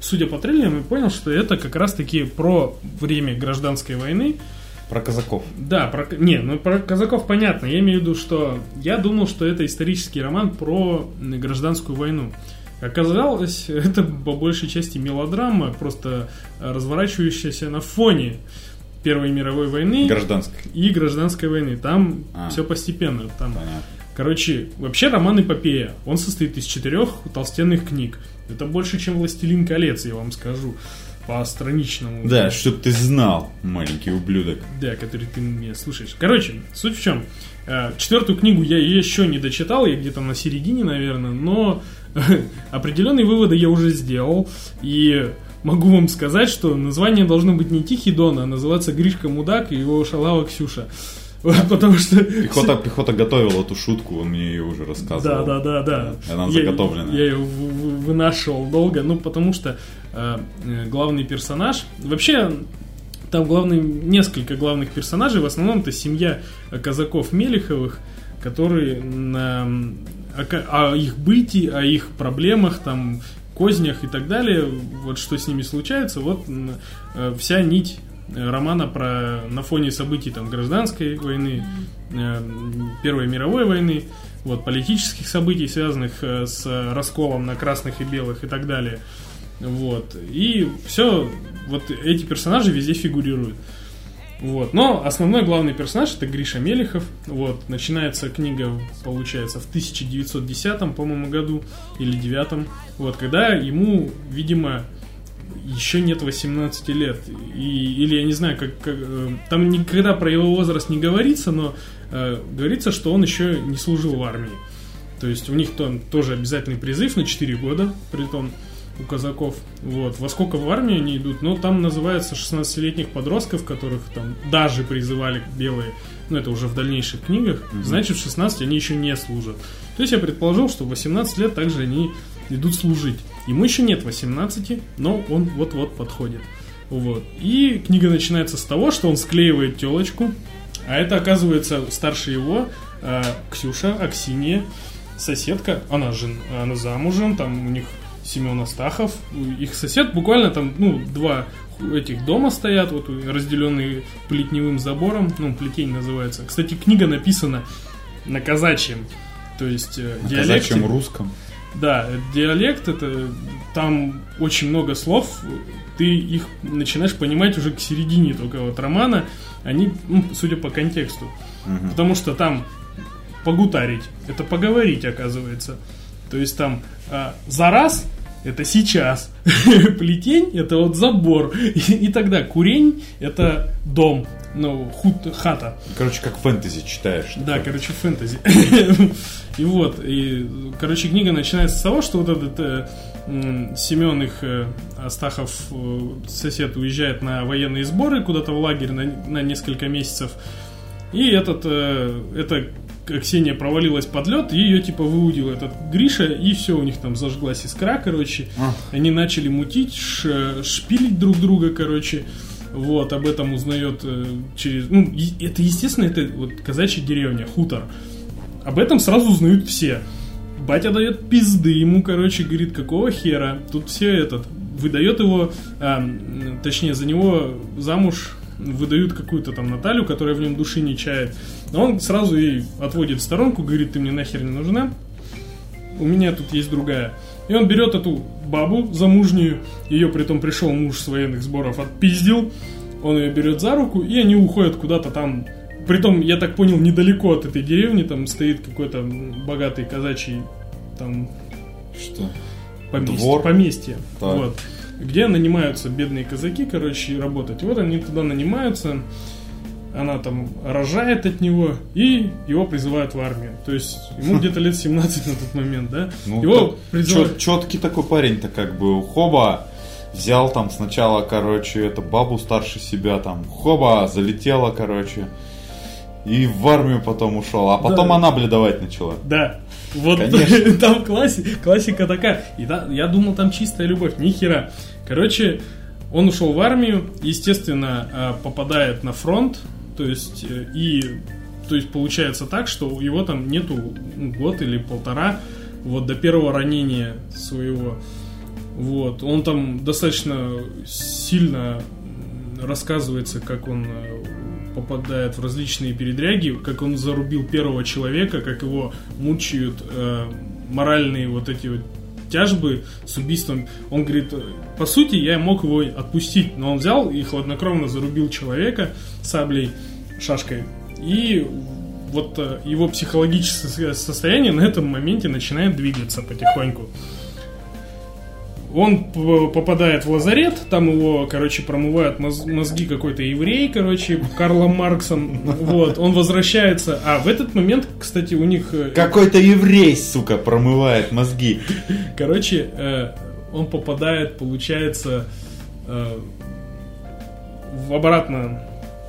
судя по трейлерам, я понял, что это как раз-таки про время гражданской войны. Про казаков. Да, про... Не, ну про казаков понятно. Я имею в виду, что я думал, что это исторический роман про гражданскую войну. Оказалось, это по большей части мелодрама, просто э, разворачивающаяся на фоне Первой мировой войны Гражданской. и гражданской войны. Там А. все постепенно. Там, Понятно. короче, вообще роман эпопея. Он состоит из четырех толстенных книг. Это больше, чем «Властелин колец», я вам скажу. По страничному. Да, чтоб ты знал, маленький ублюдок. Да, который ты меня слушаешь. Короче, суть в чем. Э, Четвертую книгу я еще не дочитал, я где-то на середине, наверное, но определенные выводы я уже сделал. И могу вам сказать, что название должно быть не Тихий Дон, а называться Гришка Мудак и его шалава Ксюша. Вот, Потому что... Пехота, пехота готовила эту шутку, он мне ее уже Да, рассказывал. да, да, да. Она Я-. Я ее вынашивал долго, ну потому что э, э, главный персонаж, вообще там главный, несколько главных персонажей, в основном это семья э, казаков Мелиховых, которые на, о, о их быте, о их проблемах, там, кознях и так далее, вот что с ними случается, вот э, вся нить э, романа про на фоне событий там гражданской войны, э, Первой мировой войны, вот политических событий, связанных э, с расколом на красных и белых и так далее. Вот. И все, вот эти персонажи везде фигурируют. Вот. Но основной главный персонаж это Гриша Мелехов. Вот. Начинается книга, получается, в 1910, по-моему, году или 9. Вот, когда ему, видимо, еще нет 18 лет. И, или я не знаю, как, как, э, там никогда про его возраст не говорится, но э, говорится, что он еще не служил в армии. То есть у них там тоже обязательный призыв на 4 года, при том у казаков. Вот. Во сколько в армию они идут? Ну, там называется 16-летних подростков, которых там даже призывали белые, ну, это уже в дальнейших книгах, значит, в 16 они еще не служат. То есть я предположил, что в 18 лет также они идут служить. Ему еще нет 18, но он вот-вот подходит. Вот. И книга начинается с того, что он склеивает телочку, а это оказывается старше его э, Ксюша, Аксинья, соседка, она жен, она замужем, там у них Семен Астахов, их сосед буквально там, ну, два этих дома стоят, вот разделенные плетневым забором, ну, плетень называется. Кстати, книга написана на казачьем, то есть э, На диалекте. казачьем русском. Да, диалект это там очень много слов, ты их начинаешь понимать уже к середине только вот романа, они, ну, судя по контексту, Мгм. потому что там погутарить, это поговорить оказывается, то есть там а, за раз это сейчас, плетень это вот забор, и, и тогда курень это дом, ну хут, хата. Короче, как фэнтези читаешь. Да, короче, фэнтези. И вот, и, короче, книга начинается с того, что вот этот э, Семен их, э, Астахов, э, сосед, уезжает на военные сборы куда-то в лагерь на, на несколько месяцев. И этот, э, эта Ксения провалилась под лед, и ее типа выудил этот Гриша, и все, у них там зажглась искра, короче. А. Они начали мутить, ш- шпилить друг друга, короче. Вот, об этом узнает э, через... Ну, это, естественно, это вот казачья деревня, хутор. Об этом сразу узнают все. Батя дает пизды ему, короче, говорит, какого хера. Тут все этот, выдает его, а, точнее, за него замуж выдают какую-то там Наталью, которая в нем души не чает. Но он сразу ей отводит в сторонку, говорит, ты мне нахер не нужна, у меня тут есть другая. И он берет эту бабу замужнюю, ее притом пришел муж с военных сборов, отпиздил, он ее берет за руку, и они уходят куда-то там. Притом, я так понял, недалеко от этой деревни, там стоит какой-то богатый казачий там Что? поместье, Двор. поместье Так. вот, где нанимаются бедные казаки, короче, работать. И вот они туда нанимаются, она там рожает от него, и его призывают в армию. То есть ему где-то лет 17 на тот момент, да? Ну, его призывают... четкий такой парень-то как бы. Хоба, взял там сначала, короче, это бабу старше себя там. Хоба, залетела, короче. И в армию потом ушел. А потом Да. она бледовать начала. Да. Вот Конечно. там класси- классика такая. И да, я думал, там чистая любовь. Ни хера. Короче, он ушел в армию, естественно, э, попадает на фронт, то есть, э, и то есть получается так, что его там нету ну, год или полтора, вот до первого ранения своего. Вот, он там достаточно сильно рассказывается, как он э, попадает в различные передряги, как он зарубил первого человека, как его мучают э, моральные вот эти вот тяжбы с убийством. Он говорит, по сути, я мог его отпустить, но он взял и хладнокровно зарубил человека саблей, шашкой. И вот э, его психологическое состояние на этом моменте начинает двигаться потихоньку. Он попадает в лазарет, там его, короче, промывают мозги какой-то еврей, короче, Карлом Марксом. Вот, он возвращается. А в этот момент, кстати, у них... Э, Какой-то еврей, сука, промывает мозги. Короче, э, он попадает, получается, в обратно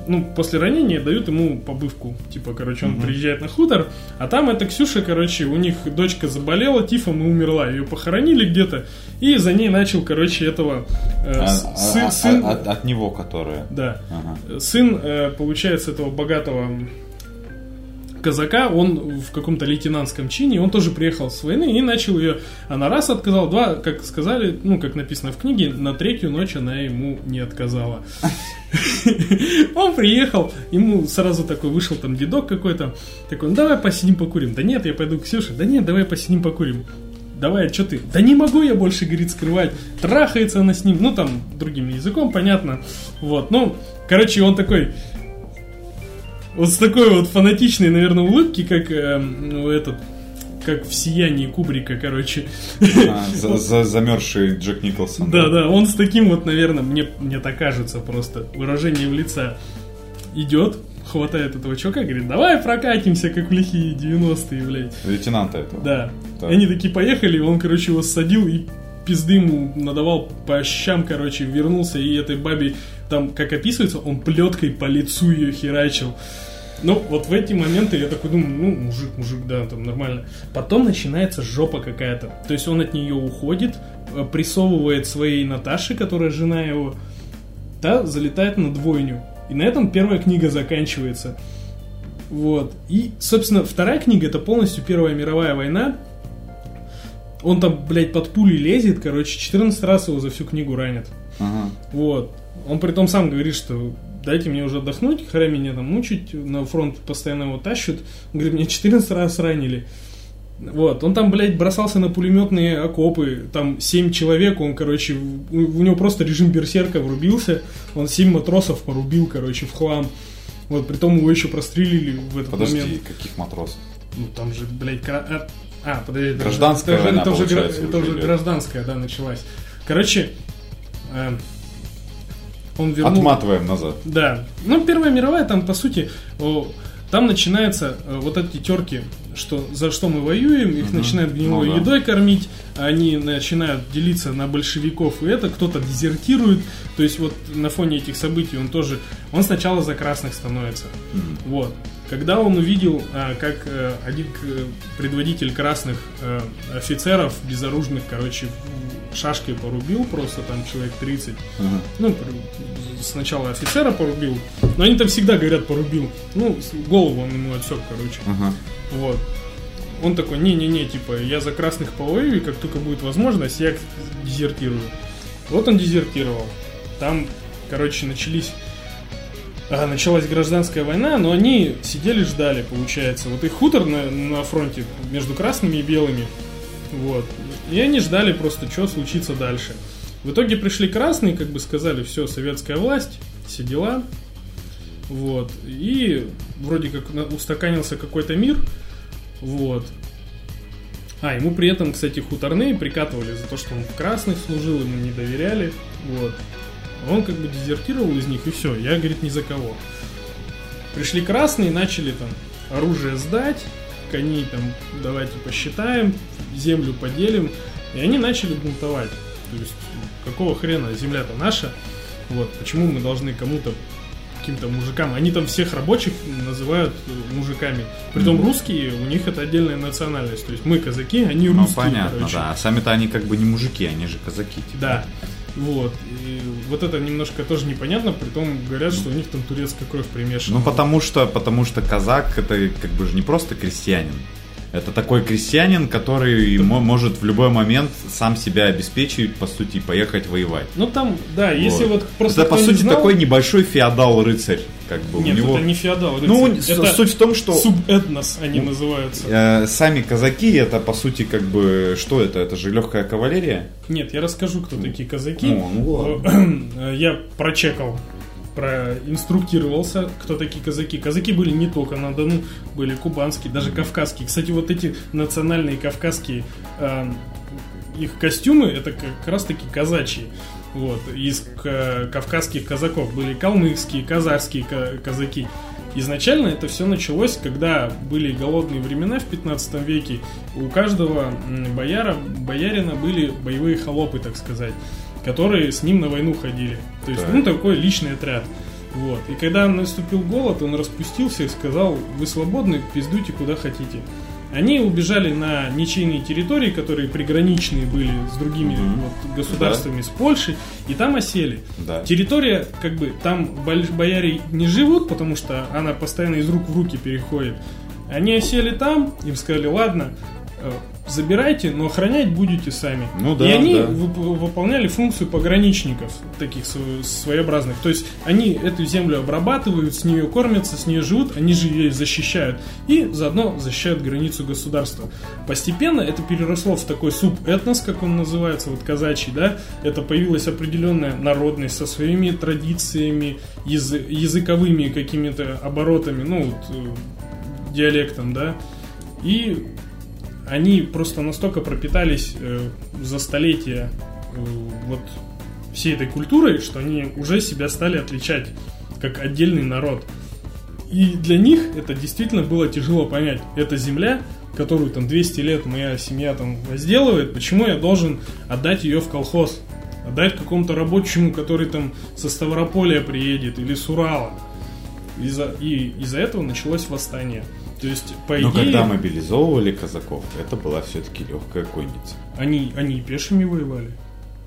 ну, после ранения дают ему побывку. Типа, короче, он угу. приезжает на хутор, а там эта Ксюша, короче, у них дочка заболела тифом и умерла. Ее похоронили где-то, и за ней начал, короче, этого э, а, сын... А, сын а, от, от него, которая. Да. Ага. Сын, э, получается, этого богатого казака, он в каком-то лейтенантском чине, он тоже приехал с войны и начал ее, она раз отказала, два, как сказали, ну, как написано в книге, на третью ночь она ему не отказала. Он приехал, ему сразу такой вышел там дедок какой-то, такой, ну давай посидим покурим. Да нет, я пойду к Ксюше. Да нет, давай посидим покурим. Давай, что ты? Да не могу я больше, говорит, скрывать. Трахается она с ним, ну там, другим языком, понятно. Вот, ну, короче, он такой, вот с такой вот фанатичной, наверное, улыбки, как э, ну, этот как в сиянии Кубрика, короче. А, за, за, замерзший Джек Николсон. Да, да, он с таким вот, наверное, мне, мне так кажется просто, выражением лица идет, хватает этого чувака, говорит, давай прокатимся, как в лихие 90-е, блядь. Лейтенанта этого. Да. И они такие поехали, он, короче, его садил и пизды ему надавал по щам, короче, вернулся, и этой бабе, там, как описывается, он плеткой по лицу ее херачил. Ну, вот в эти моменты я такой думаю, ну, мужик, мужик, да, там нормально. Потом начинается жопа какая-то. То есть он от нее уходит, э, прессовывает своей Наташи, которая жена его, та залетает на двойню. И на этом первая книга заканчивается. Вот. И, собственно, вторая книга это полностью Первая мировая война. Он там, блядь, под пули лезет, короче, 14 раз его за всю книгу ранят. Ага. Вот. Он при том сам говорит, что дайте мне уже отдохнуть, хря меня там мучить, на фронт постоянно его тащат. Он говорит, меня 14 раз ранили. Вот, он там, блядь, бросался на пулеметные окопы, там 7 человек, он, короче, у, у него просто режим берсерка врубился, он 7 матросов порубил, короче, в хлам. Вот, при том его еще прострелили в этот Подожди, момент. каких матросов? Ну, там же, блядь, кра... а, а, подожди. Гражданская это, война, это, уже, это уже гражданская, да, началась. Короче, э, он вернул... Отматываем назад. Да. Ну, Первая мировая, там, по сути, там начинаются э, вот эти терки, что за что мы воюем, их угу. начинают гнилой ну, да. едой кормить, они начинают делиться на большевиков, и это кто-то дезертирует. То есть вот на фоне этих событий он тоже, он сначала за красных становится. Угу. Вот. Когда он увидел, а, как э, один предводитель красных э, офицеров безоружных, короче, шашкой порубил просто там человек 30. Ага. Ну, сначала офицера порубил, но они там всегда говорят порубил. Ну, голову он ему отсек, короче. Ага. Вот. Он такой, не-не-не, типа, я за красных повоюю, и как только будет возможность, я дезертирую. Вот он дезертировал. Там, короче, начались началась гражданская война, но они сидели, ждали, получается. Вот их хутор на, на фронте между красными и белыми. Вот. И они ждали просто, что случится дальше. В итоге пришли красные, как бы сказали, все, советская власть, все дела. Вот. И вроде как устаканился какой-то мир. Вот. А, ему при этом, кстати, хуторные прикатывали за то, что он в красных служил, ему не доверяли. Вот. Он как бы дезертировал из них, и все, я, говорит, ни за кого. Пришли красные, начали там оружие сдать, коней там давайте посчитаем, землю поделим. И они начали бунтовать. То есть, какого хрена, земля-то наша, вот, почему мы должны кому-то каким-то мужикам. Они там всех рабочих называют э, мужиками. Притом mm-hmm. русские, у них это отдельная национальность. То есть мы казаки, они ну, русские. Ну, понятно, короче. да. А сами-то они как бы не мужики, они же казаки. Типа. Да. Вот. И вот это немножко тоже непонятно, при том говорят, что у них там турецкая кровь примешана. Ну, потому что, потому что казак это как бы же не просто крестьянин. Это такой крестьянин, который мо- может в любой момент сам себя обеспечить, по сути, и поехать воевать. Ну там, да, если вот просто это, по кто не сути, знал- такой небольшой феодал-рыцарь. Как бы Нет, у него... это не феодал, Ну, рыцарь. с- это суть в том, что- субэтнос они называются. Э, Сами казаки, это, по сути, как бы... Что это? Это же легкая кавалерия? Нет, я расскажу, кто такие казаки. Ну, ну ладно. Э, Я прочекал, проинструктировался, кто такие казаки. Казаки были не только на Дону, были кубанские, даже кавказские. Кстати, вот эти национальные кавказские э, их костюмы, это как раз таки казачьи. Вот, из к- кавказских казаков были калмыцкие, казахские ка- казаки. Изначально это все началось, когда были голодные времена в 15 веке. У каждого бояра, боярина были боевые холопы, так сказать, которые с ним на войну ходили. То есть, Так. ну, такой личный отряд. Вот. И когда наступил голод, он распустился и сказал, вы свободны, пиздуйте куда хотите. Они убежали на ничейные территории, которые приграничные были с другими Мгм. вот, государствами, с Польшей, и там осели. Да. Территория, как бы, там бояре не живут, потому что она постоянно из рук в руки переходит. Они осели там, им сказали, ладно, забирайте, но охранять будете сами. Ну да, И они да. вып- выполняли функцию пограничников, таких сво- своеобразных. То есть они эту землю обрабатывают, с нее кормятся, с нее живут, они же ее защищают. И заодно защищают границу государства. Постепенно это переросло в такой субэтнос, как он называется, вот казачий, да, это появилась определенная народность со своими традициями, язы- языковыми какими-то оборотами, ну, вот, э, диалектом, да, и они просто настолько пропитались э, за столетия э, вот всей этой культурой, что они уже себя стали отличать как отдельный народ. И для них это действительно было тяжело понять. Это земля, которую там 200 лет моя семья там возделывает, почему я должен отдать ее в колхоз? Отдать какому-то рабочему, который там со Ставрополя приедет или с Урала. Из-за, и из-за этого началось восстание. То есть, по Но идее, когда мобилизовывали казаков, это была все-таки легкая конница. они, они и пешими воевали.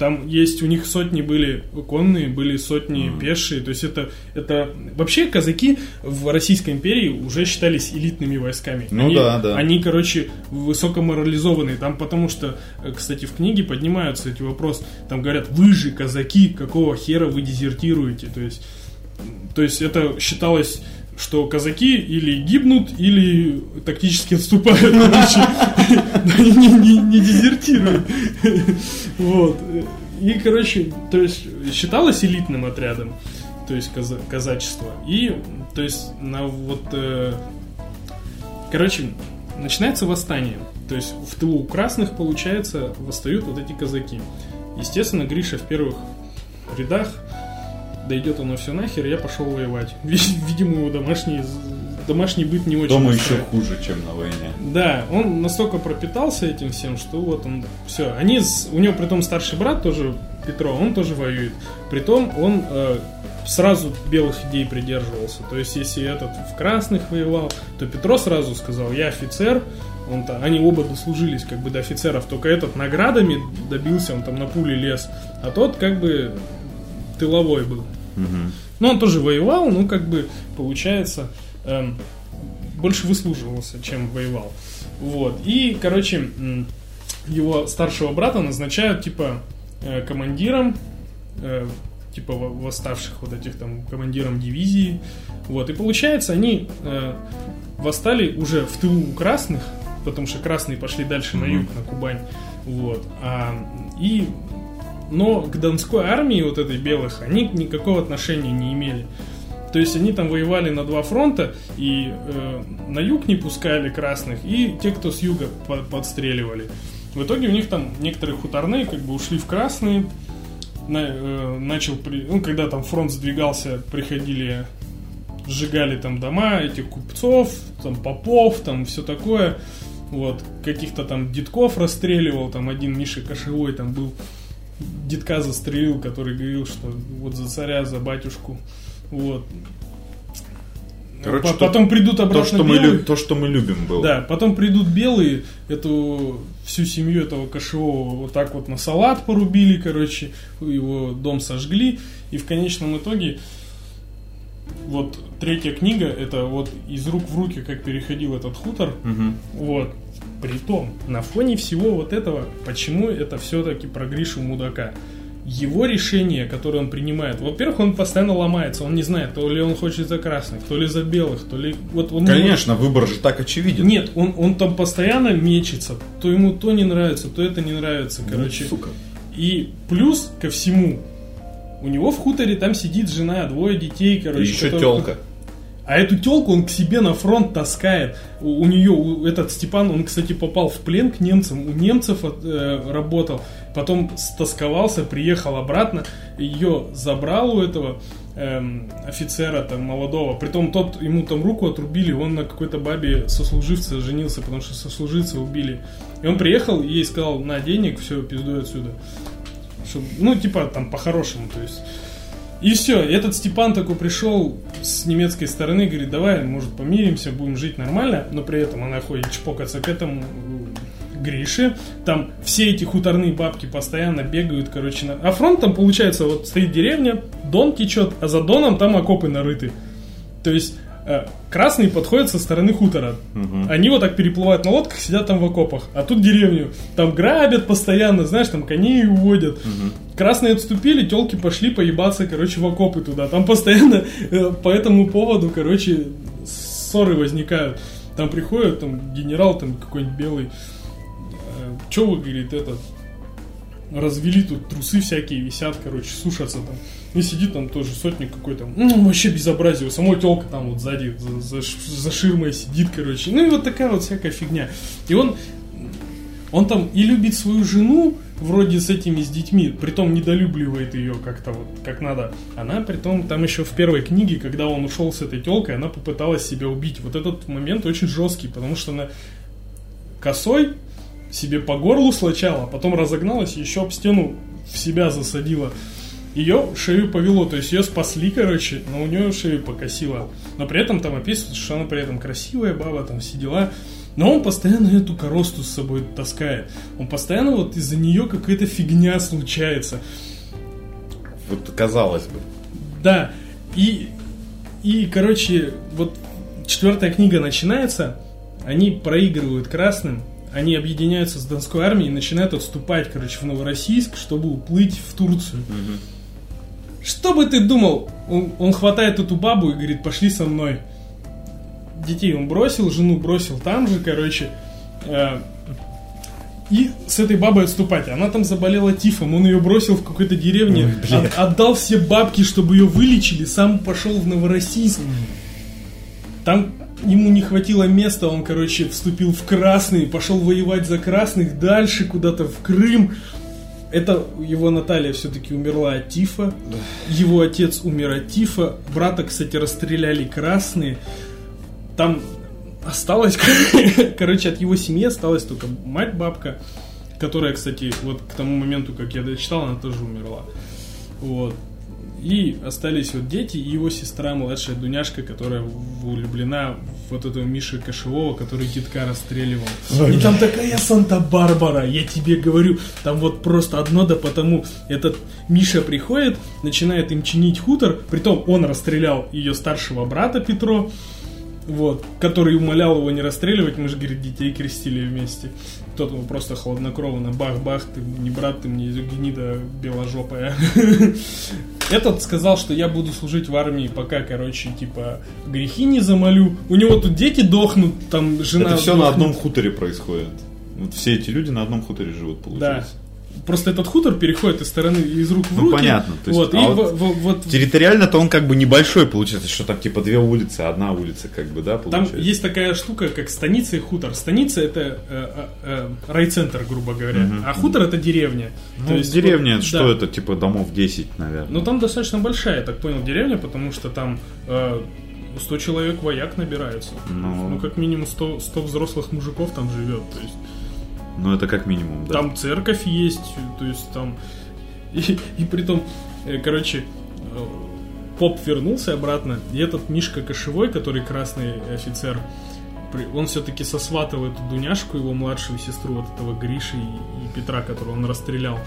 Там есть, у них сотни были конные, были сотни пешие. То есть это, это... Вообще казаки в Российской империи уже считались элитными войсками. Ну они, да, да. Они, короче, высокоморализованные. Там потому что, э, кстати, в книге поднимаются эти вопросы. Там говорят, вы же казаки, какого хера вы дезертируете? То есть, то есть это считалось что казаки или гибнут, или тактически отступают. Не, дезертируют. Вот. И, короче, то есть считалось элитным отрядом, то есть каза- казачество. И, то есть, на вот... э, Короче, начинается восстание. То есть в тылу у красных, получается, восстают вот эти казаки. Естественно, Гриша в первых рядах дойдет оно все нахер, я пошел воевать. Ви- Видимо, его домашний, домашний быт не очень Дома еще устраивает. хуже, чем на войне. Да, он настолько пропитался этим всем, что вот он все. Они с- у него притом старший брат тоже Петро, он тоже воюет. Притом он э, сразу белых идей придерживался. То есть, если этот в красных воевал, то Петро сразу сказал: я офицер. Он -то, они оба дослужились как бы до офицеров, только этот наградами добился, он там на пуле лез, а тот как бы тыловой был. Мгм. Ну, он тоже воевал, ну, как бы, получается, эм, больше выслуживался, чем воевал. Вот. И, короче, его старшего брата назначают, типа, э, командиром, э, типа, во- восставших вот этих там, командиром дивизии. Вот. И, получается, они э, восстали уже в тылу у красных, потому что красные пошли дальше на юг, на Кубань. Вот. А, и но к Донской армии вот этой белых они никакого отношения не имели. То есть они там воевали на два фронта, и э, на юг не пускали красных, и те, кто с юга по- подстреливали. В итоге у них там некоторые хуторные как бы ушли в красные, на- э, начал, при- ну, когда там фронт сдвигался, приходили, сжигали там дома этих купцов, там попов, там все такое. Вот, каких-то там детков расстреливал, там один Миша Кошевой там был, детка застрелил, который говорил, что вот за царя, за батюшку. Вот. Короче, По- потом придут То обратно что, мы белые. люб- то, что мы любим, было. Да, потом придут белые, эту всю семью этого кошевого вот так вот на салат порубили, короче, его дом сожгли, и в конечном итоге вот третья книга, это вот из рук в руки, как переходил этот хутор, Мгм. вот. Притом, на фоне всего вот этого, почему это все-таки про Гришу Мудака? Его решение, которое он принимает, во-первых, он постоянно ломается, он не знает, то ли он хочет за красных, то ли за белых, то ли... Вот он не может- Конечно, выбор же так очевиден. нет, он, он там постоянно мечется. То ему то не нравится, то это не нравится, Ну, короче. сука. И плюс ко всему, у него в хуторе там сидит жена, двое детей, И короче. еще которые- телка. А эту телку он к себе на фронт таскает. У, у нее, у- этот Степан, он, кстати, попал в плен к немцам. У немцев от- э, работал. Потом стасковался, приехал обратно. Ее забрал у этого эм, офицера там молодого. Притом тот, ему там руку отрубили, он на какой-то бабе сослуживца женился, потому что сослуживца убили. И он приехал и ей сказал, на денег, все, пиздуй отсюда. Чтоб- ну, типа, там, по-хорошему, то есть. И все, этот Степан такой пришел с немецкой стороны, говорит, давай, может, помиримся, будем жить нормально, но при этом она ходит чпокаться к этому э, Грише. Там все эти хуторные бабки постоянно бегают, короче. На... А фронт там, получается, вот стоит деревня, Дон течет, а за Доном там окопы нарыты. То есть красные подходят со стороны хутора. Они вот так переплывают на лодках, сидят там в окопах. А тут деревню. Там грабят постоянно, знаешь, там коней уводят. Красные отступили, телки пошли поебаться, короче, в окопы туда. Там постоянно э, по этому поводу, короче, ссоры возникают. Там приходит там генерал там какой-нибудь белый. Че вы, говорит, этот развели тут трусы всякие висят, короче, сушатся там. И сидит там тоже сотник какой-то. Ну, вообще безобразие. Самой телка там вот сзади за, за за ширмой сидит, короче. Ну и вот такая вот всякая фигня. И он, он там и любит свою жену, вроде с этими, с детьми, притом недолюбливает ее как-то вот, как надо. Она, притом, там еще в первой книге, когда он ушел с этой телкой, она попыталась себя убить. Вот этот момент очень жесткий, потому что она косой себе по горлу слачала, а потом разогналась и еще об стену в себя засадила. Ее шею повело, то есть ее спасли, короче, но у нее шею покосило. Но при этом там описывается, что она при этом красивая баба, там все дела. Но он постоянно эту коросту с собой таскает. Он постоянно вот из-за нее какая-то фигня случается. Вот казалось бы. Да, и, и, короче, вот четвертая книга начинается, они проигрывают красным, они объединяются с Донской армией и начинают отступать, короче, в Новороссийск, чтобы уплыть в Турцию. Что бы ты думал? Он, он хватает эту бабу и говорит, пошли со мной. Детей он бросил, жену бросил там же, короче. э, и с этой бабой отступать. Она там заболела тифом, он ее бросил в какой-то деревне, Ой, от- отдал все бабки, чтобы ее вылечили, сам пошел в Новороссийск. Там ему не хватило места, он, короче, вступил в красный, пошел воевать за красных дальше куда-то в Крым. Это его Наталья все-таки умерла от тифа. Его отец умер от тифа. Брата, кстати, расстреляли красные. Там осталось, короче, от его семьи осталась только мать бабка, которая, кстати, вот к тому моменту, как я дочитал, она тоже умерла. Вот. И остались вот дети и его сестра, младшая Дуняшка, которая влюблена в вот этого Миши Кошевого, который детка расстреливал. и там такая Санта-Барбара, я тебе говорю, там вот просто одно да потому. Этот Миша приходит, начинает им чинить хутор, притом он расстрелял ее старшего брата Петро, вот, который умолял его не расстреливать, мы же, говорит, детей крестили вместе. Тот ему просто хладнокровно, бах-бах, ты не брат, ты мне гнида беложопая. Этот сказал, что я буду служить в армии, пока, короче, типа, грехи не замолю. У него тут дети дохнут, там жена Это все на одном хуторе происходит. Вот все эти люди на одном хуторе живут, Да. Просто этот хутор переходит из стороны, из рук в Ну, руки. понятно, то есть, вот, а и вот в- вот Территориально-то он как бы небольшой получается, что там типа две улицы, одна улица, как бы, да, Там получается. есть такая штука, как станица и хутор. Станица это э, э, э, райцентр, грубо говоря, а хутор это деревня. Ну, деревня, вот, что да. это, типа домов 10, наверное. Ну там достаточно большая, я так понял, деревня, потому что там э, 100 человек вояк набирается. Ну. Ну, как минимум 100, 100 взрослых мужиков там живет. То есть Ну, это как минимум, да. там церковь есть, то есть там... И, и при том, э, короче, э, поп вернулся обратно, и этот Мишка Кошевой, который красный офицер, он все-таки сосватывал эту Дуняшку, его младшую сестру, вот этого Гриши и, и Петра, которого он расстрелял.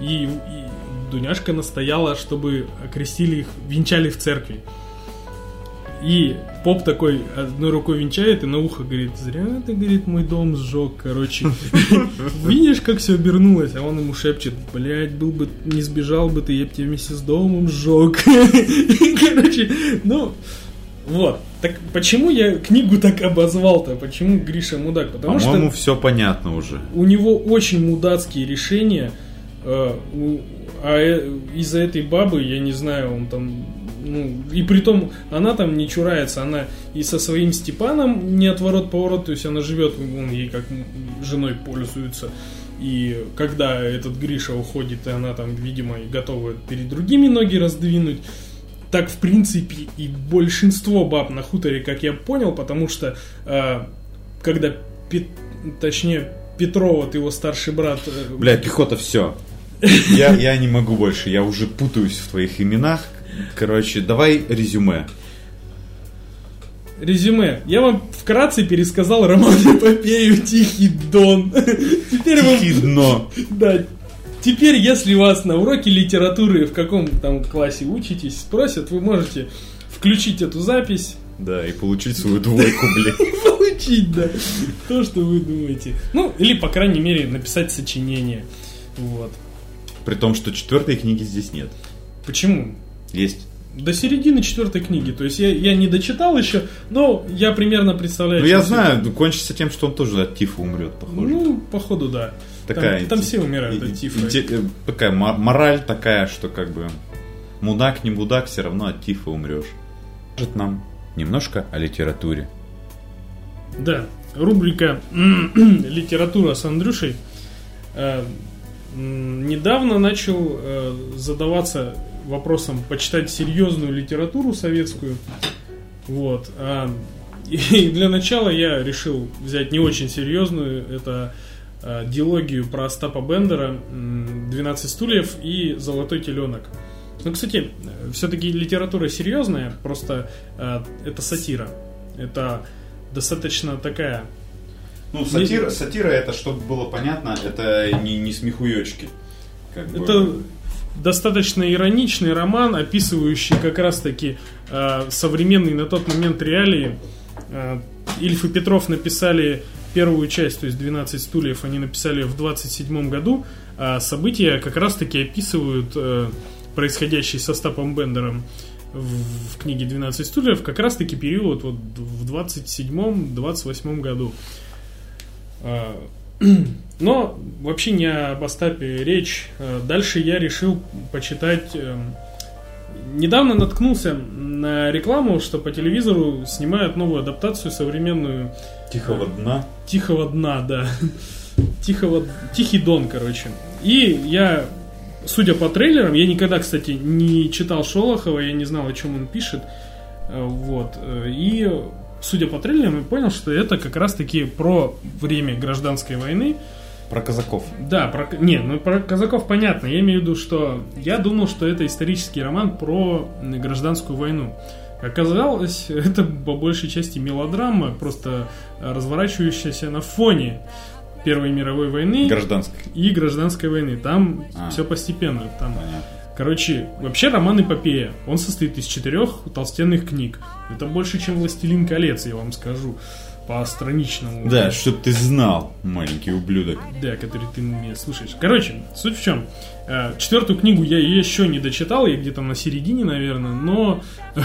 И, и Дуняшка настояла, чтобы окрестили их, венчали в церкви. И поп такой одной рукой венчает и на ухо говорит, зря ты, говорит, мой дом сжег, короче. Видишь, как все обернулось? А он ему шепчет, блядь, был бы, не сбежал бы ты, я бы тебя вместе с домом сжег. Короче, ну, вот. Так почему я книгу так обозвал-то? Почему Гриша мудак? Потому что По-моему, все понятно уже. у него очень мудацкие решения. э, у- а э, из-за этой бабы, я не знаю, он там. Ну, и при том, она там не чурается, она и со своим Степаном не отворот поворот, то есть она живет, он ей как женой пользуется. И когда этот Гриша уходит, и она там, видимо, готова перед другими ноги раздвинуть, так, в принципе, и большинство баб на хуторе, как я понял, потому что э, когда, Пет- точнее, Петров, вот его старший брат, э, Бля, пехота, все. Я, я не могу больше, я уже путаюсь в твоих именах. Короче, давай резюме. резюме. Я вам вкратце пересказал роман эпопею «Тихий Дон». Теперь вам, Тихий дно. да, теперь, если вас на уроке литературы в каком там классе учитесь, спросят, вы можете включить эту запись, Да, и получить свою двойку, блин. получить, да, то, что вы думаете. Ну, или, по крайней мере, написать сочинение. Вот. При том, что четвертой книги здесь нет. Почему? Есть. До середины четвертой книги. То есть я, я не дочитал еще, но я примерно представляю. Ну, я знаю, ну, кончится тем, что он тоже от тифа умрет, похоже. Ну, походу, да. такая там, там все умирают и- от тифа. инте- э, Такая мо- мораль такая, что как бы мудак не мудак, все равно от тифа умрешь. Может нам немножко о литературе. Да, рубрика «Литература с Андрюшей». Э, Недавно начал э, задаваться вопросом почитать серьезную литературу советскую. Вот. а, И для начала я решил взять не очень серьезную. Это э, диалогию про Остапа Бендера м, «12 стульев» и «Золотой теленок». Ну, кстати, все-таки литература серьезная, просто э, это сатира. Это достаточно такая... Ну, сатира, сатира это, чтобы было понятно, это не, не смехуёчки. Как бы. Достаточно ироничный роман, описывающий как раз-таки э, современные на тот момент реалии. Э, Ильф и Петров написали первую часть, то есть 12 стульев, они написали в 27 году, а события как раз-таки описывают э, происходящие со Стапом Бендером в, в книге 12 стульев, как раз-таки период вот в 27-28 году. Но вообще не об Остапе речь. Э, Дальше я решил почитать... эм, Недавно наткнулся на рекламу, что по телевизору снимают новую адаптацию современную Тихого дна. Тихого дна, да. Тихого, Тихий Дон, короче. И я, судя по трейлерам, я никогда, кстати, не читал Шолохова, я не знал, о чем он пишет. Э, Вот. Э, И, судя по трейлерам, я понял, что это как раз-таки про время гражданской войны. Про казаков. Да, про... Не, ну про казаков понятно. Я имею в виду, что я думал, что это исторический роман про гражданскую войну. Оказалось, это по большей части мелодрама, просто э, разворачивающаяся на фоне Первой мировой войны Гражданской. и гражданской войны. Там А. все постепенно. Там, Понятно. Короче, вообще роман эпопея. Он состоит из четырех толстенных книг. Это больше, чем «Властелин колец», я вам скажу. По страничному. Да, чтоб ты знал, маленький ублюдок. Да, который ты меня слушаешь. Короче, суть в чем. Э, Четвертую книгу я еще не дочитал, я где-то на середине, наверное, но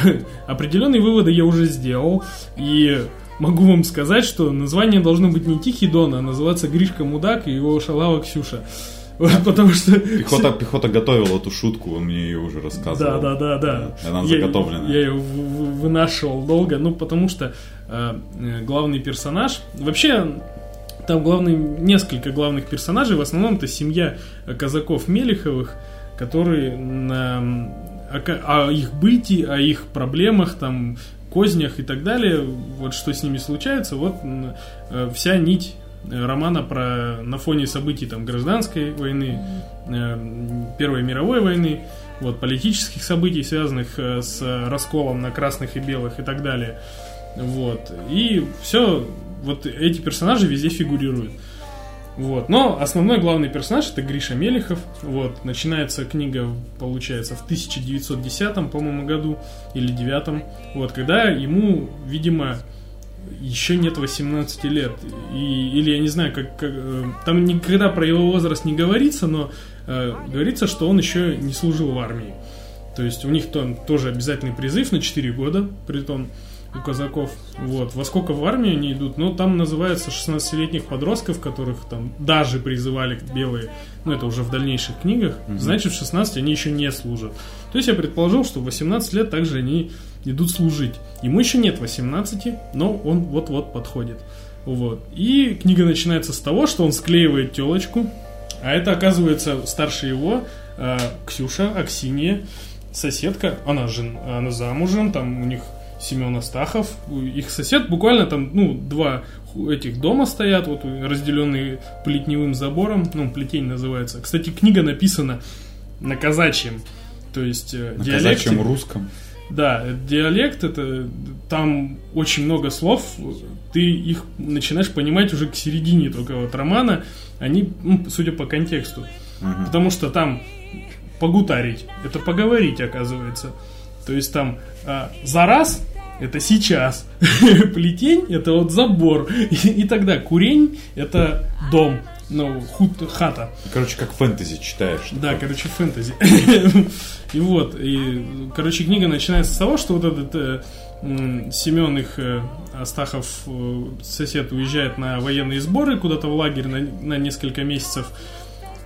определенные выводы я уже сделал. И могу вам сказать, что название должно быть не Тихий Дон, а называться Гришка Мудак и его шалава Ксюша. Потому что... Пехота, пехота готовила эту шутку, он мне ее уже рассказывал. Да, да, да, да. Она Я- заготовлена. Я ее вынашивал долго, ну потому что э, э, главный персонаж, вообще там главный, несколько главных персонажей, в основном это семья э, казаков Мелиховых, которые на, о, о их быте, о их проблемах, там, кознях и так далее, вот что с ними случается, вот э, вся нить романа про на фоне событий там гражданской войны, э, Первой мировой войны, вот, политических событий, связанных э, с расколом на красных и белых и так далее. Вот. И все, вот эти персонажи везде фигурируют. Вот. Но основной главный персонаж это Гриша Мелехов. Вот. Начинается книга, получается, в 1910, по-моему, году или 9. Вот. Когда ему, видимо, еще нет 18 лет. И, или я не знаю, как, как э, там никогда про его возраст не говорится, но э, говорится, что он еще не служил в армии. То есть у них там тоже обязательный призыв на 4 года, при том у казаков. Вот. Во сколько в армию они идут? Ну, там называется 16-летних подростков, которых там даже призывали белые, ну, это уже в дальнейших книгах, mm значит, в 16 они еще не служат. То есть я предположил, что в 18 лет также они идут служить. Ему еще нет 18, но он вот-вот подходит. Вот. И книга начинается с того, что он склеивает телочку, а это оказывается старше его э, Ксюша, Аксинья, соседка, она же она замужем, там у них Семен Астахов, их сосед, буквально там, ну, два этих дома стоят, вот разделенные плетневым забором, ну, плетень называется. Кстати, книга написана на казачьем, то есть э, на диалекте. казачьем русском. Да, диалект это там очень много слов, ты их начинаешь понимать уже к середине только вот романа, они, ну, судя по контексту, угу. потому что там погутарить, это поговорить оказывается. То есть там а, за раз это сейчас, плетень это вот забор, и, и тогда курень это дом, ну, худ, хата. Короче, как фэнтези читаешь. Да, такое. короче, фэнтези. и вот, и, короче, книга начинается с того, что вот этот э, Семен их, э, Астахов, э, сосед, уезжает на военные сборы куда-то в лагерь на, на несколько месяцев.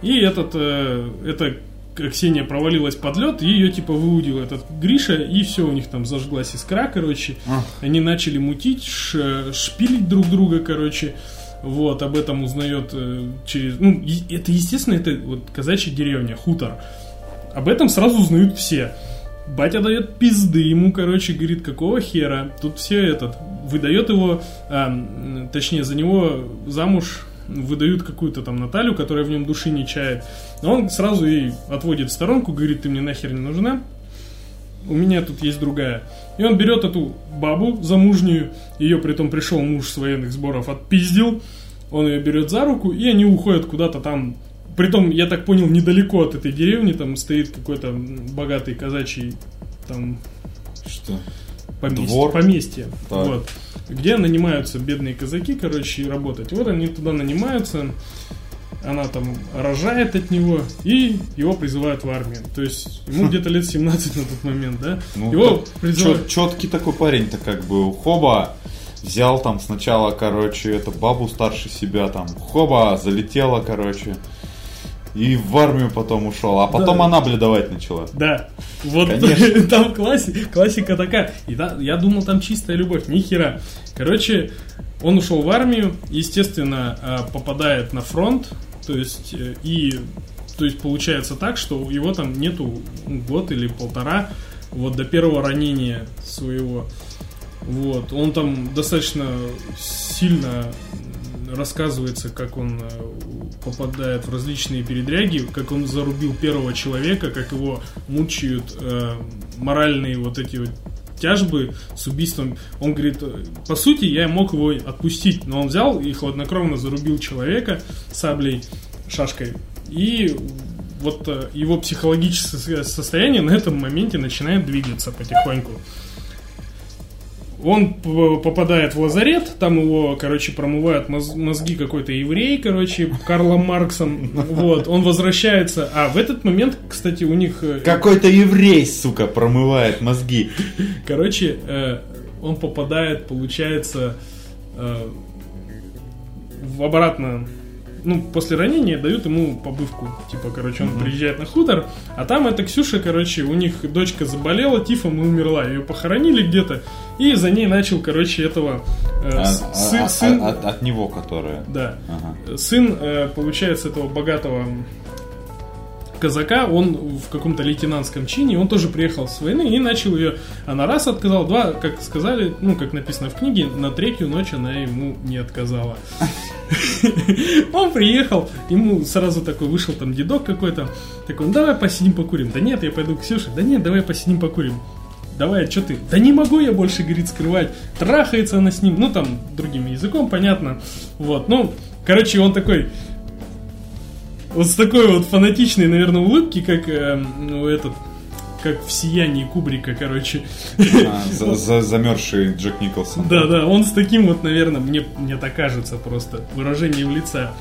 И этот, э, это Ксения провалилась под лед, и ее типа выудил этот Гриша, и все, у них там зажглась искра, короче. А. Они начали мутить, ш, шпилить друг друга, короче. Вот, об этом узнает э, через... Ну, это, естественно, это вот казачья деревня, хутор. Об этом сразу узнают все. Батя дает пизды ему, короче, говорит, какого хера. Тут все этот, выдает его, а, точнее, за него замуж выдают какую-то там Наталью, которая в нем души не чает. Но он сразу ей отводит в сторонку, говорит, ты мне нахер не нужна, у меня тут есть другая. И он берет эту бабу замужнюю, ее при том пришел муж с военных сборов, отпиздил, он ее берет за руку, и они уходят куда-то там Притом, я так понял, недалеко от этой деревни там стоит какой-то богатый казачий там... Что? Поместье. Двор? Поместье. Так. Вот где нанимаются бедные казаки, короче, работать. Вот они туда нанимаются, она там рожает от него, и его призывают в армию. То есть ему где-то лет 17 на тот момент, да? Ну, его призывают... Четкий такой парень-то как бы, хоба, взял там сначала, короче, эту бабу старше себя, там, хоба, залетела, короче, и в армию потом ушел, а потом да. она бледовать начала. Да. Вот там класси, классика такая. И да, я думал, там чистая любовь, ни хера. Короче, он ушел в армию, естественно, а, попадает на фронт, то есть э, и то есть получается так, что его там нету год или полтора вот до первого ранения своего. Вот, он там достаточно сильно рассказывается, как он э, попадает в различные передряги, как он зарубил первого человека, как его мучают э, моральные вот эти вот тяжбы с убийством. Он говорит, по сути, я мог его отпустить, но он взял и хладнокровно зарубил человека саблей, шашкой. И вот э, его психологическое состояние на этом моменте начинает двигаться потихоньку. Он попадает в лазарет, там его, короче, промывают мозги какой-то еврей, короче, Карлом Марксом. Вот, он возвращается. А в этот момент, кстати, у них... Э, Какой-то еврей, сука, промывает мозги. Короче, э, он попадает, получается, э, в обратно ну, после ранения дают ему побывку. Типа, короче, он mm-hmm. приезжает на хутор, а там эта Ксюша, короче, у них дочка заболела тифом и умерла. Ее похоронили где-то, и за ней начал, короче, этого э, а, сын, а, сын... От, от него, которая. Да. Ага. Сын, э, получается, этого богатого казака, он в каком-то лейтенантском чине, он тоже приехал с войны и начал ее, она раз отказала, два, как сказали, ну, как написано в книге, на третью ночь она ему не отказала. Он приехал, ему сразу такой вышел там дедок какой-то, такой, ну давай посидим покурим. Да нет, я пойду к Ксюше, да нет, давай посидим покурим. Давай, что ты? Да не могу я больше, говорит, скрывать. Трахается она с ним, ну там другим языком, понятно. Вот, ну, короче, он такой, вот с такой вот фанатичной, наверное, улыбки, как э, ну, этот, как в сиянии Кубрика, короче. А, за, за, замерзший Джек Николсон. Да, да, он с таким вот, наверное, мне, мне так кажется просто, выражением лица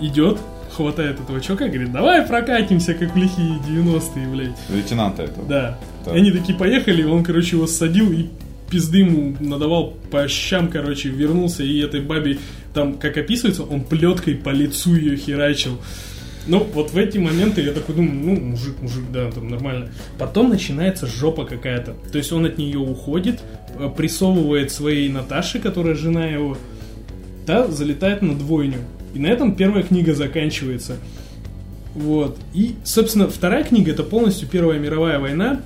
идет, хватает этого чувака и говорит, давай прокатимся, как в лихие 90-е, блядь. Лейтенанта этого. Да. да. И они такие поехали, он, короче, его садил и пизды ему надавал по щам, короче, вернулся, и этой бабе, там, как описывается, он плеткой по лицу ее херачил. Ну, вот в эти моменты я такой думаю, ну, мужик, мужик, да, там нормально. Потом начинается жопа какая-то. То есть он от нее уходит, э, прессовывает своей Наташи, которая жена его, та залетает на двойню. И на этом первая книга заканчивается. Вот. И, собственно, вторая книга это полностью Первая мировая война.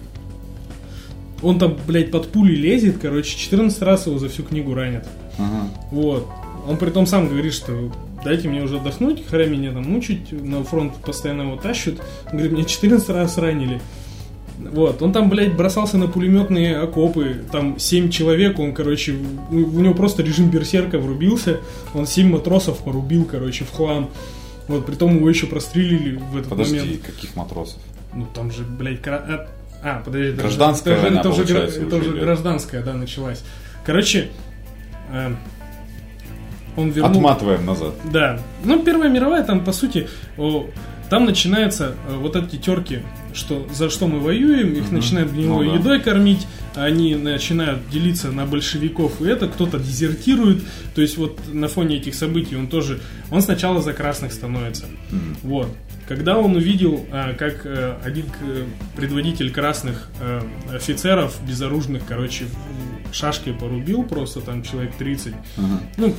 Он там, блядь, под пулей лезет, короче, 14 раз его за всю книгу ранят. Ага. Вот. Он при том сам говорит, что дайте мне уже отдохнуть, хря меня там мучить, на фронт постоянно его тащат. Он говорит, меня 14 раз ранили. Вот, он там, блядь, бросался на пулеметные окопы, там 7 человек, он, короче, у, у него просто режим берсерка врубился, он 7 матросов порубил, короче, в хлам. Вот, при том его еще прострелили в этот Подожди, момент. каких матросов? Ну, там же, блядь, кра... а, а, подожди, гражданская это, война, это, уже, это, уже гражданская, да, началась. Короче, э, он вернул... Отматываем назад. Да. Ну, Первая мировая, там, по сути, там начинаются э, вот эти терки, что за что мы воюем, их угу. начинают гнилой ну, да. едой кормить, они начинают делиться на большевиков, и это кто-то дезертирует. То есть вот на фоне этих событий он тоже, он сначала за красных становится. Угу. Вот. Когда он увидел, а, как э, один предводитель красных э, офицеров безоружных, короче, шашкой порубил просто там человек 30. Ага. Ну,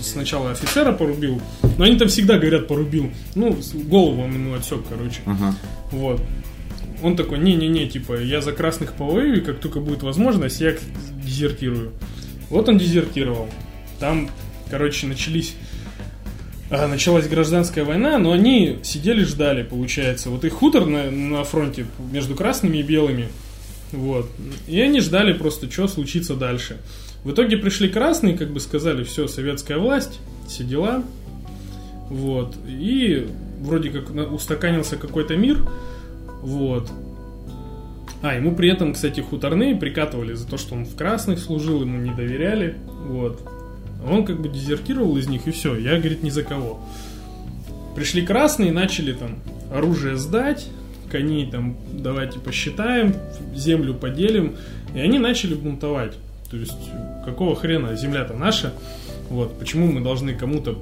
сначала офицера порубил, но они там всегда говорят порубил. Ну, голову он ему отсек, короче. Ага. Вот. Он такой, не-не-не, типа, я за красных повоюю, и как только будет возможность, я дезертирую. Вот он дезертировал. Там, короче, начались началась гражданская война, но они сидели, ждали, получается. Вот их хутор на, на фронте между красными и белыми. Вот. И они ждали просто, что случится дальше. В итоге пришли красные, как бы сказали, все, советская власть, все дела. Вот. И вроде как устаканился какой-то мир. Вот. А, ему при этом, кстати, хуторные прикатывали за то, что он в красных служил, ему не доверяли. Вот. Он как бы дезертировал из них, и все. Я, говорит, ни за кого. Пришли красные, начали там оружие сдать, коней там давайте посчитаем, землю поделим. И они начали бунтовать. То есть, какого хрена, земля-то наша, вот, почему мы должны кому-то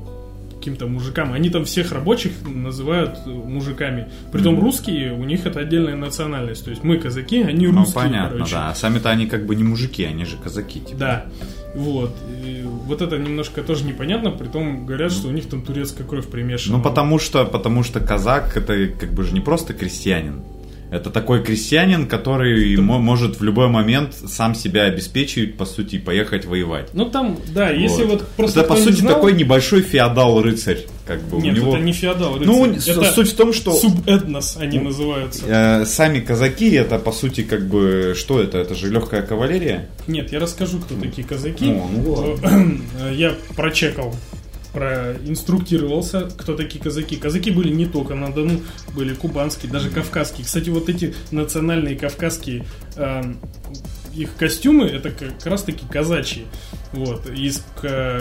каким-то мужикам. Они там всех рабочих называют мужиками. Притом mm-hmm. русские, у них это отдельная национальность. То есть мы казаки, они ну, русские. понятно, короче. да. А сами-то они как бы не мужики, они же казаки. Типа. Да. Вот. И вот это немножко тоже непонятно, при том говорят, что у них там турецкая кровь примешана. Ну потому что, потому что казак это как бы же не просто крестьянин. Это такой крестьянин, который это... может в любой момент сам себя обеспечить, по сути, поехать воевать. Ну там, да, если вот, вот просто. Это по сути знал... такой небольшой феодал-рыцарь, как бы Нет, у него. это не феодал-рыцарь. Ну, это суть в том, что. Субэтнос они ну, называются. Э, сами казаки, это по сути как бы что это? Это же легкая кавалерия? Нет, я расскажу, кто такие казаки. Ну, ну, я прочекал проинструктировался, кто такие казаки. Казаки были не только на Дону, были кубанские, даже кавказские. Кстати, вот эти национальные кавказские э, их костюмы, это как раз таки казачьи. Вот, из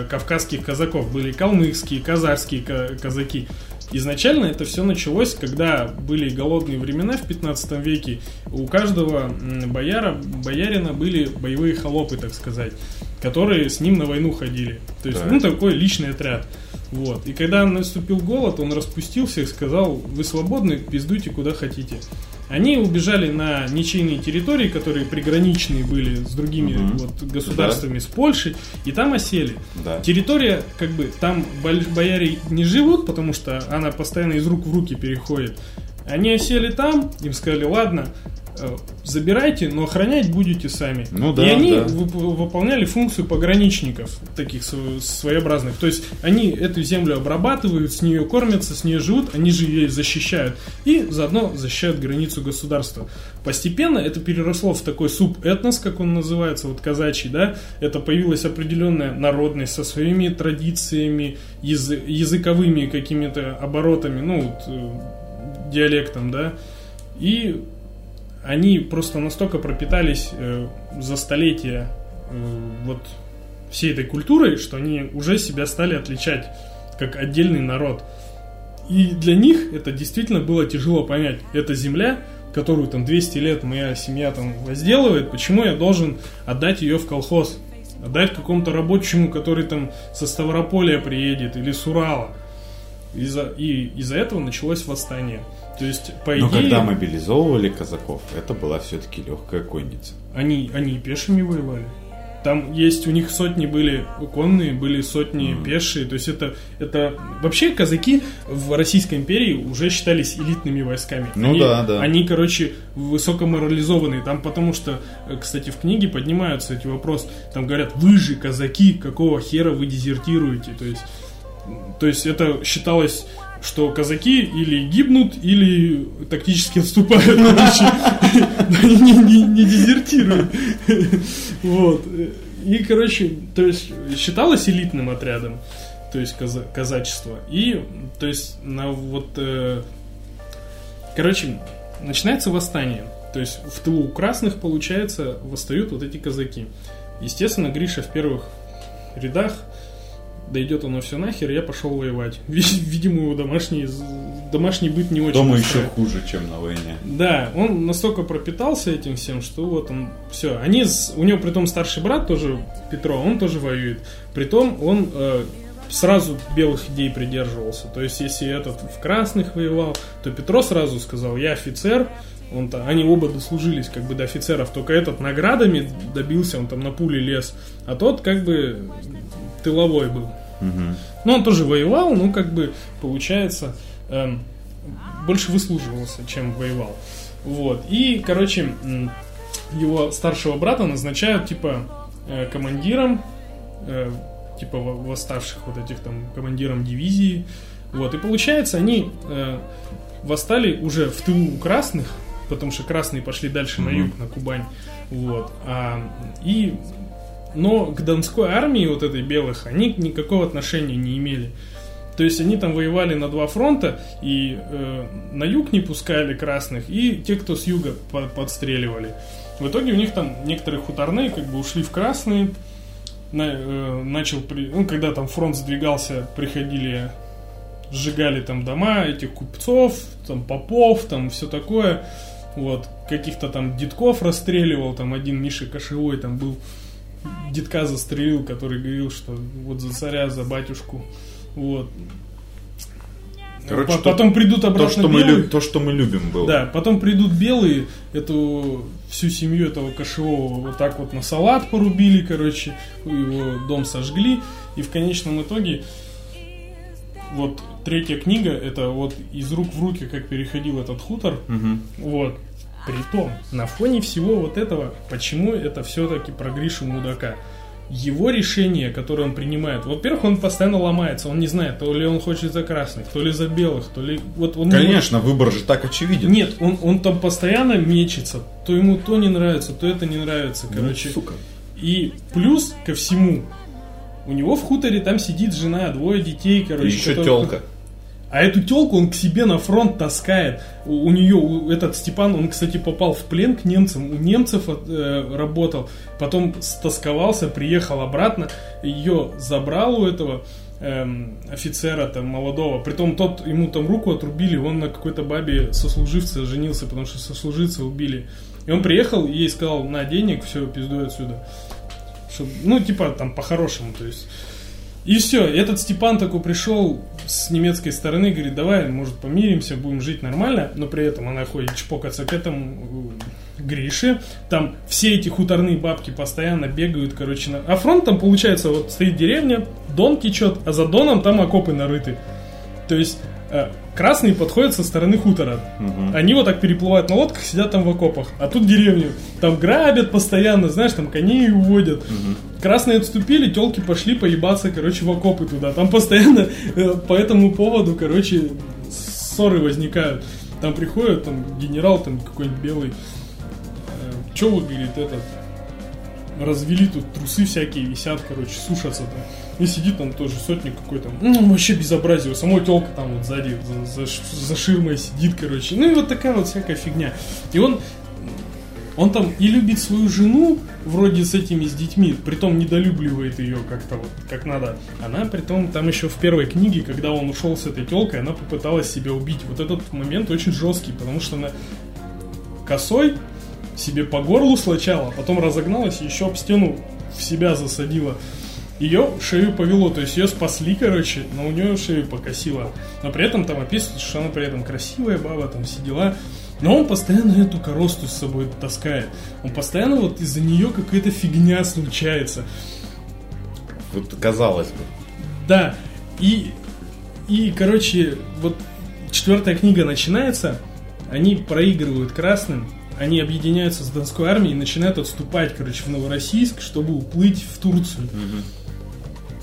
кавказских казаков были калмыцкие, казахские казаки. Изначально это все началось, когда были голодные времена в 15 веке. У каждого бояра, боярина были боевые холопы, так сказать, которые с ним на войну ходили. То есть, да. ну, такой личный отряд. Вот. И когда наступил голод, он распустился и сказал, вы свободны, пиздуйте куда хотите. Они убежали на ничейные территории, которые приграничные были с другими угу. вот, государствами, да. с Польшей, и там осели. Да. Территория, как бы, там бояре не живут, потому что она постоянно из рук в руки переходит. Они осели там, им сказали, ладно, забирайте, но охранять будете сами. Ну да, И они да. вып- выполняли функцию пограничников, таких сво- своеобразных. То есть они эту землю обрабатывают, с нее кормятся, с нее живут, они же ее защищают. И заодно защищают границу государства. Постепенно это переросло в такой субэтнос, как он называется, вот казачий, да. Это появилась определенная народность со своими традициями, язы- языковыми какими-то оборотами, ну, вот, э, диалектом, да. И они просто настолько пропитались э, за столетия э, вот всей этой культурой, что они уже себя стали отличать как отдельный народ. И для них это действительно было тяжело понять. Это земля, которую там 200 лет моя семья там возделывает, почему я должен отдать ее в колхоз? Отдать какому-то рабочему, который там со Ставрополя приедет или с Урала. Из-за, и из-за этого началось восстание. То есть, по Но идее, когда мобилизовывали казаков, это была все-таки легкая конница. они, они и пешими воевали. Там есть, у них сотни были конные, были сотни пешие. То есть это, это... Вообще казаки в Российской империи уже считались элитными войсками. Ну они, да, да. Они, короче, высокоморализованные. Там потому что, э, кстати, в книге поднимаются эти вопросы. Там говорят, вы же казаки, какого хера вы дезертируете? То есть, то есть это считалось что казаки или гибнут, или тактически отступают. не, дезертируют. Вот. И, короче, то есть считалось элитным отрядом, то есть каза- казачество. И, то есть, на вот... э, Короче, начинается восстание. То есть в тылу у красных, получается, восстают вот эти казаки. Естественно, Гриша в первых рядах, да идет оно все нахер, я пошел воевать. Ви- Видимо, его домашний, домашний быт не очень Дома еще хуже, чем на войне. Да, он настолько пропитался этим всем, что вот он все. Они у него притом старший брат тоже Петро, он тоже воюет. Притом он э, сразу белых идей придерживался. То есть если этот в красных воевал, то Петро сразу сказал: я офицер. Он -то, они оба дослужились как бы до офицеров, только этот наградами добился, он там на пуле лез, а тот как бы тыловой был. Мгм. Ну, он тоже воевал, ну, как бы, получается, эм, больше выслуживался, чем воевал. Вот. И, короче, его старшего брата назначают, типа, э, командиром, э, типа, во- восставших вот этих там, командиром дивизии. Вот. И, получается, они э, восстали уже в тылу у красных, потому что красные пошли дальше на юг, на Кубань. Вот. А, и но к Донской армии вот этой белых они никакого отношения не имели. То есть они там воевали на два фронта, и э, на юг не пускали красных, и те, кто с юга по- подстреливали. В итоге у них там некоторые хуторные как бы ушли в красные. На- э, начал, при- ну, когда там фронт сдвигался, приходили, сжигали там дома этих купцов, там попов, там все такое. Вот, каких-то там детков расстреливал, там один Миша Кошевой там был детка застрелил, который говорил, что вот за царя, за батюшку. Вот. Короче, По- то- потом придут То обратно что, мы белые. люб- то, что мы любим, было. Да, потом придут белые, эту всю семью этого кошевого вот так вот на салат порубили, короче, его дом сожгли, и в конечном итоге вот третья книга, это вот из рук в руки, как переходил этот хутор, Мгм. вот. Притом, на фоне всего вот этого, почему это все-таки про Гришу Мудака? Его решение, которое он принимает, во-первых, он постоянно ломается, он не знает, то ли он хочет за красных, то ли за белых, то ли... Вот он не может- Конечно, выбор же так очевиден. Нет, он, он там постоянно мечется, то ему то не нравится, то это не нравится, Ну, короче. сука. И плюс ко всему, у него в хуторе там сидит жена, двое детей, И короче. еще которые- телка. А эту телку он к себе на фронт таскает. У, у нее, у- этот Степан, он, кстати, попал в плен к немцам. У немцев э, работал. Потом стосковался, приехал обратно. Ее забрал у этого эм, офицера там молодого. Притом тот, ему там руку отрубили. Он на какой-то бабе сослуживца женился, потому что сослуживца убили. И он приехал и ей сказал, на денег, все, пиздуй отсюда. Чтоб- ну, типа, там, по-хорошему, то есть... И все, этот Степан такой пришел с немецкой стороны, говорит, давай, может, помиримся, будем жить нормально, но при этом она ходит чпокаться к этому э, Грише. Там все эти хуторные бабки постоянно бегают, короче, на... а фронт там, получается, вот стоит деревня, Дон течет, а за Доном там окопы нарыты. То есть э, красные подходят со стороны хутора. Они вот так переплывают на лодках, сидят там в окопах. А тут деревню. Там грабят постоянно, знаешь, там коней уводят. Красные отступили, телки пошли поебаться, короче, в окопы туда. Там постоянно э, по этому поводу, короче, ссоры возникают. Там приходит там генерал там какой-нибудь белый. Э, Че вы, говорит, этот, развели тут трусы всякие висят, короче, сушатся там. И сидит там тоже сотник какой-то, ну, вообще безобразие. У самой телка там вот сзади за, за, за ширмой сидит, короче. Ну и вот такая вот всякая фигня. И он он там и любит свою жену, вроде с этими, с детьми, притом недолюбливает ее как-то вот, как надо. Она, притом, там еще в первой книге, когда он ушел с этой телкой, она попыталась себя убить. Вот этот момент очень жесткий, потому что она косой себе по горлу слачала, а потом разогналась и еще об стену в себя засадила. Ее шею повело, то есть ее спасли, короче, но у нее шею покосило. Но при этом там описывается, что она при этом красивая баба, там все дела. Но он постоянно эту коросту с собой таскает. Он постоянно вот из-за нее какая-то фигня случается. Вот казалось бы. Да. И, и, короче, вот четвертая книга начинается, они проигрывают красным, они объединяются с Донской армией и начинают отступать, короче, в Новороссийск, чтобы уплыть в Турцию.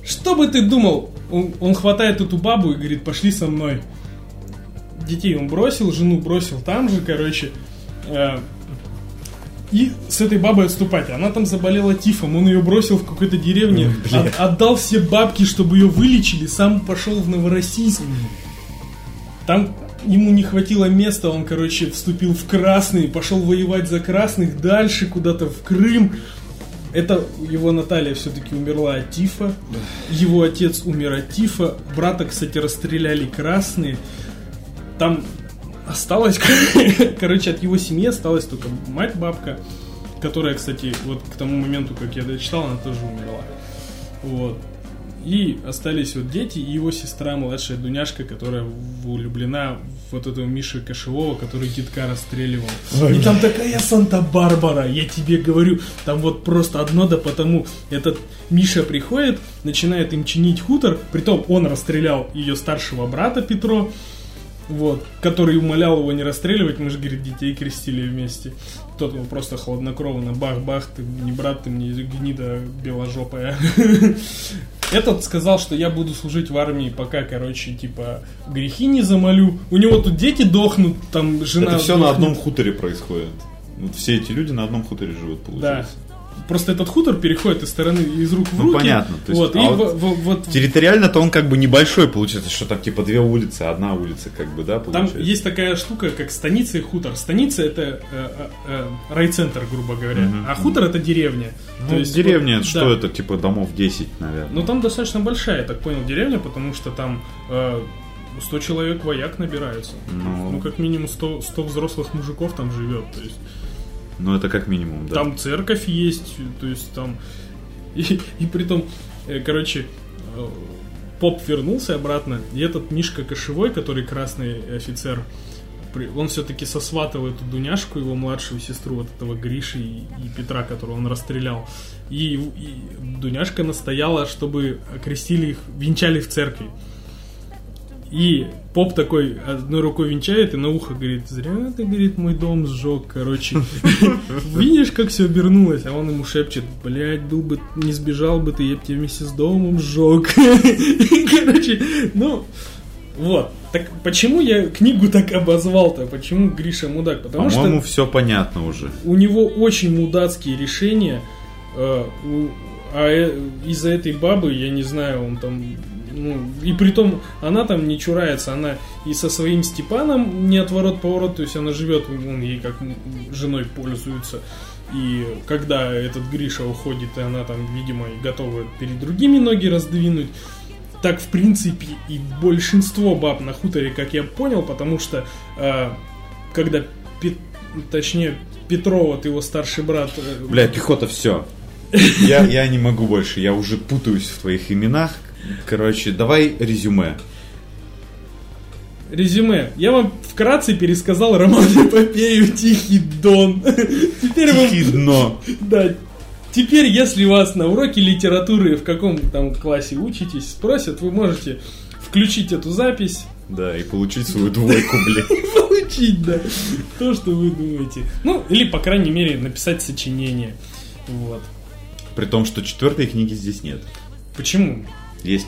Что бы ты думал? Он, он хватает эту бабу и говорит, пошли со мной. Детей он бросил, жену бросил там же, короче. э, и с этой бабой отступать. Она там заболела тифом, он ее бросил в какой-то деревне, от- отдал все бабки, чтобы ее вылечили, сам пошел в Новороссийск. Там ему не хватило места, он, короче, вступил в красный, пошел воевать за красных дальше куда-то в Крым. Это его Наталья все-таки умерла от тифа. Его отец умер от тифа. Брата, кстати, расстреляли красные. Там осталось, короче, от его семьи осталась только мать бабка, которая, кстати, вот к тому моменту, как я дочитал, она тоже умерла. Вот. И остались вот дети и его сестра, младшая Дуняшка, которая влюблена вот этого Миши Кошевого, который детка расстреливал. и там такая Санта-Барбара, я тебе говорю, там вот просто одно да потому. Этот Миша приходит, начинает им чинить хутор, притом он расстрелял ее старшего брата Петро, вот, который умолял его не расстреливать, мы же, говорит, детей крестили вместе. Тот его просто хладнокровно, бах-бах, ты не брат, ты мне гнида беложопая. Этот сказал, что я буду служить в армии, пока, короче, типа, грехи не замолю. У него тут дети дохнут, там жена Это все на дохнет. одном хуторе происходит. Вот все эти люди на одном хуторе живут, Да. Просто этот хутор переходит из стороны, из рук в Ну, руки. понятно, то есть, вот, а и вот в- в- вот Территориально-то он как бы небольшой получается, что там типа две улицы, одна улица, как бы, да, Там получается. есть такая штука, как станица и хутор. Станица это э, э, э, райцентр, грубо говоря, Мгм, а хутор это деревня. Ну, деревня, вот, что да. это, типа домов 10, наверное. Ну там достаточно большая, я так понял, деревня, потому что там э, 100 человек вояк набираются. Ну. Ну, как минимум 100, 100 взрослых мужиков там живет. То есть Ну, это как минимум, да. там церковь есть, то есть там. И, и при том, э, короче, э, поп вернулся обратно, и этот Мишка Кошевой, который красный офицер, он все-таки сосватал эту Дуняшку, его младшую сестру, вот этого Гриши и, и Петра, которого он расстрелял. И, и Дуняшка настояла, чтобы окрестили их, венчали в церкви. И поп такой одной рукой венчает и на ухо говорит, зря ты, говорит, мой дом сжег, короче. Видишь, как все обернулось? А он ему шепчет, блядь, был бы, не сбежал бы ты, я бы тебя вместе с домом сжег. Короче, ну, вот. Так почему я книгу так обозвал-то? Почему Гриша мудак? Потому что По-моему, все понятно уже. у него очень мудацкие решения. э, а э, из-за этой бабы, я не знаю, он там... Ну, и при том, она там не чурается, она и со своим Степаном не отворот поворот, то есть она живет, он ей как женой пользуется. И когда этот Гриша уходит, и она там, видимо, готова перед другими ноги раздвинуть, так, в принципе, и большинство баб на хуторе, как я понял, потому что э, когда, Пет- точнее, Петров, вот его старший брат, э, Бля, пехота, все. Я, я не могу больше, я уже путаюсь в твоих именах. Короче, давай резюме. резюме. Я вам вкратце пересказал роман эпопею «Тихий Дон». Теперь вы... Тихий дно. Да. Теперь, если вас на уроке литературы в каком там классе учитесь, спросят, вы можете включить эту запись, Да, и получить свою двойку, блин. Получить, да. То, что вы думаете. Ну, или, по крайней мере, написать сочинение. Вот. При том, что четвертой книги здесь нет. Почему? Есть.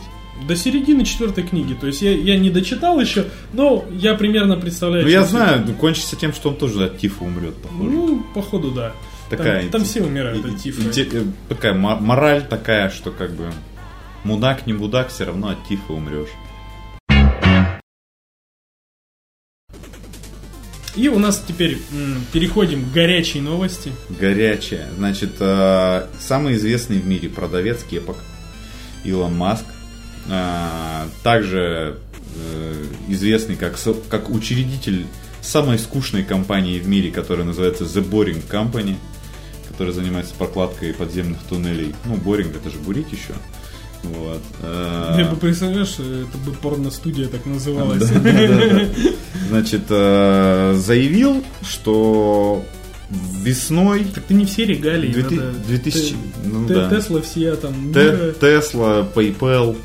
До середины четвертой книги. То есть я, я не дочитал еще, но я примерно представляю. Ну, я знаю, ну, кончится тем, что он тоже от тифа умрет, похоже. Ну, походу, да. Такая там, там все умирают от тифа. э, Такая мо- мораль такая, что как бы мудак не мудак, все равно от тифа умрешь. И у нас теперь м, переходим к горячей новости. Горячая. Значит, э, самый известный в мире продавец кепок Илон Маск. э, Также э, известный как, как учредитель самой скучной компании в мире, которая называется The Boring Company, которая занимается прокладкой подземных туннелей. Ну, Boring это же бурить еще. Вот. э, Я бы представляешь, это бы порно-студия так называлась. Значит, э, заявил, что весной Так ты не все регалии. 2000 надо- 2000 Т- ну да. Тесла все там. Те-. Тесла, PayPal,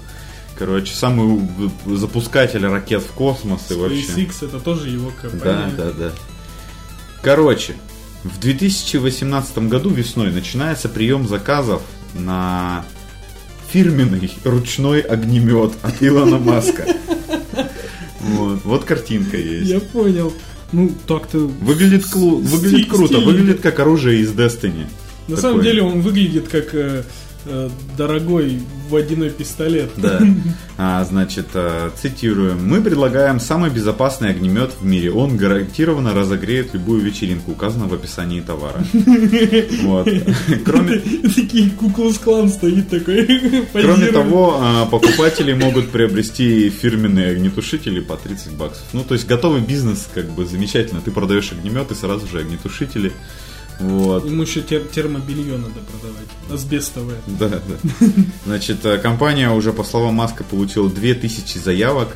короче, самый запускатель ракет в космос и вообще. SpaceX это тоже его Да, компания. да, да. Короче, в 2018 году весной начинается прием заказов на фирменный ручной огнемет от Илона Маска. Вот, вот картинка есть. Я понял. Ну, так-то... Выглядит, клу- выглядит Стиль- круто, стильно. выглядит как оружие из Destiny. На Такой. самом деле он выглядит как э, э, дорогой водяной пистолет. Да. А, значит, э, цитируем. Мы предлагаем самый безопасный огнемет в мире. Он гарантированно разогреет любую вечеринку, указано в описании товара. Вот. Кроме, Такие куклус клан стоит такой. кроме того, а, покупатели могут приобрести фирменные огнетушители по 30 баксов. Ну, то есть готовый бизнес, как бы замечательно. Ты продаешь огнемет и сразу же огнетушители. Вот. Ему еще тер- термобелье надо продавать. Асбестовое. Да, да. Значит, э, компания уже, по словам Маска, получила 2000 заявок.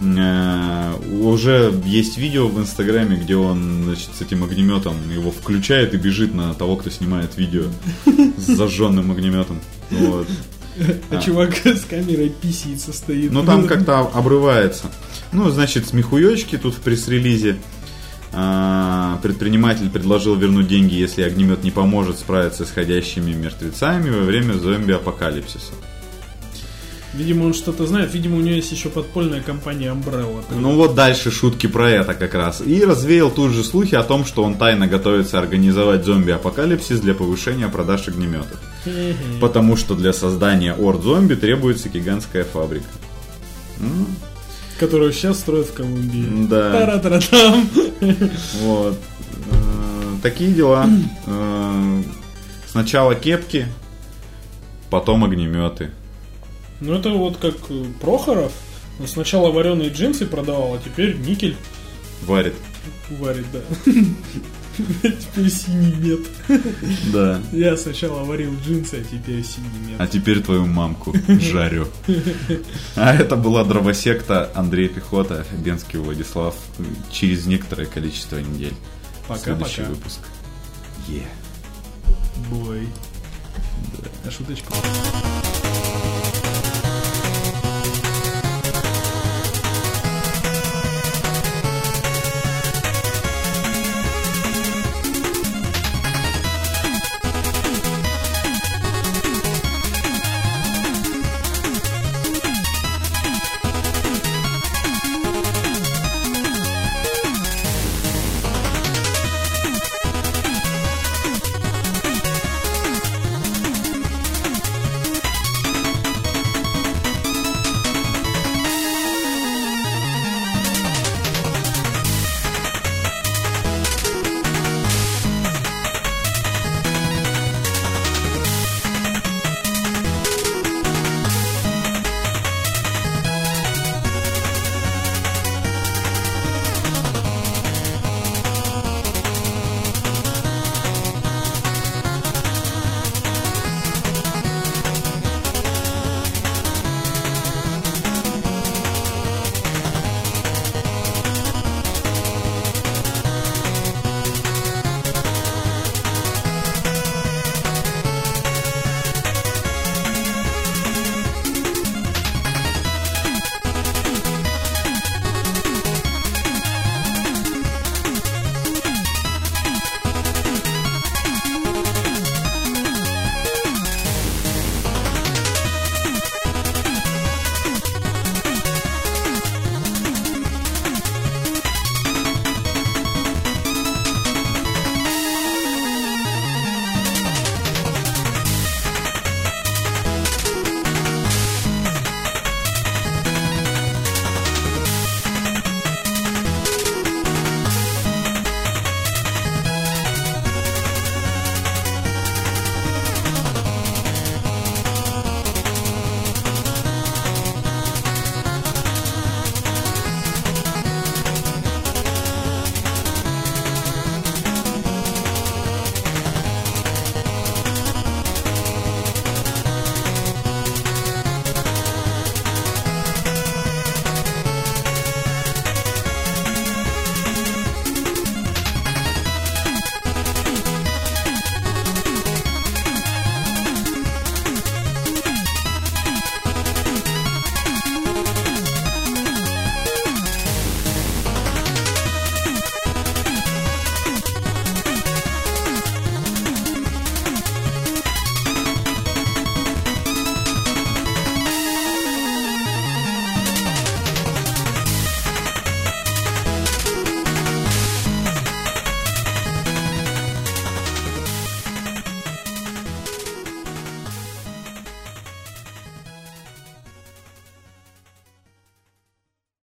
Э, Уже есть видео в Инстаграме, где он значит, с этим огнеметом его включает и бежит на того, кто снимает видео с зажженным огнеметом. Вот. А, чувак с камерой писится стоит. Ну там как-то обрывается. Ну, значит, смехуёчки тут в пресс-релизе. А, Предприниматель предложил вернуть деньги, если огнемет не поможет справиться с ходящими мертвецами во время зомби-апокалипсиса. Видимо, он что-то знает. Видимо, у него есть еще подпольная компания Umbrella. Ну вот дальше шутки про это как раз. И развеял тут же слухи о том, что он тайно готовится организовать зомби-апокалипсис для повышения продаж огнеметов. Потому что для создания орд зомби требуется гигантская фабрика. Которую сейчас строят в Колумбии. Да. Тара-тара-там. Вот. Э, Такие дела. Э, Сначала кепки, потом огнеметы. Ну это вот как э, Прохоров. Он сначала вареные джинсы продавал, а теперь никель Варит. варит, да. Теперь синий мед. Да. Я сначала варил джинсы, а теперь синий А мед. теперь твою мамку жарю. А это была дровосекта Андрей Пехота, Бенский Владислав. Через некоторое количество недель. Следующий Пока-пока. выпуск. Е. Бой. А шуточка.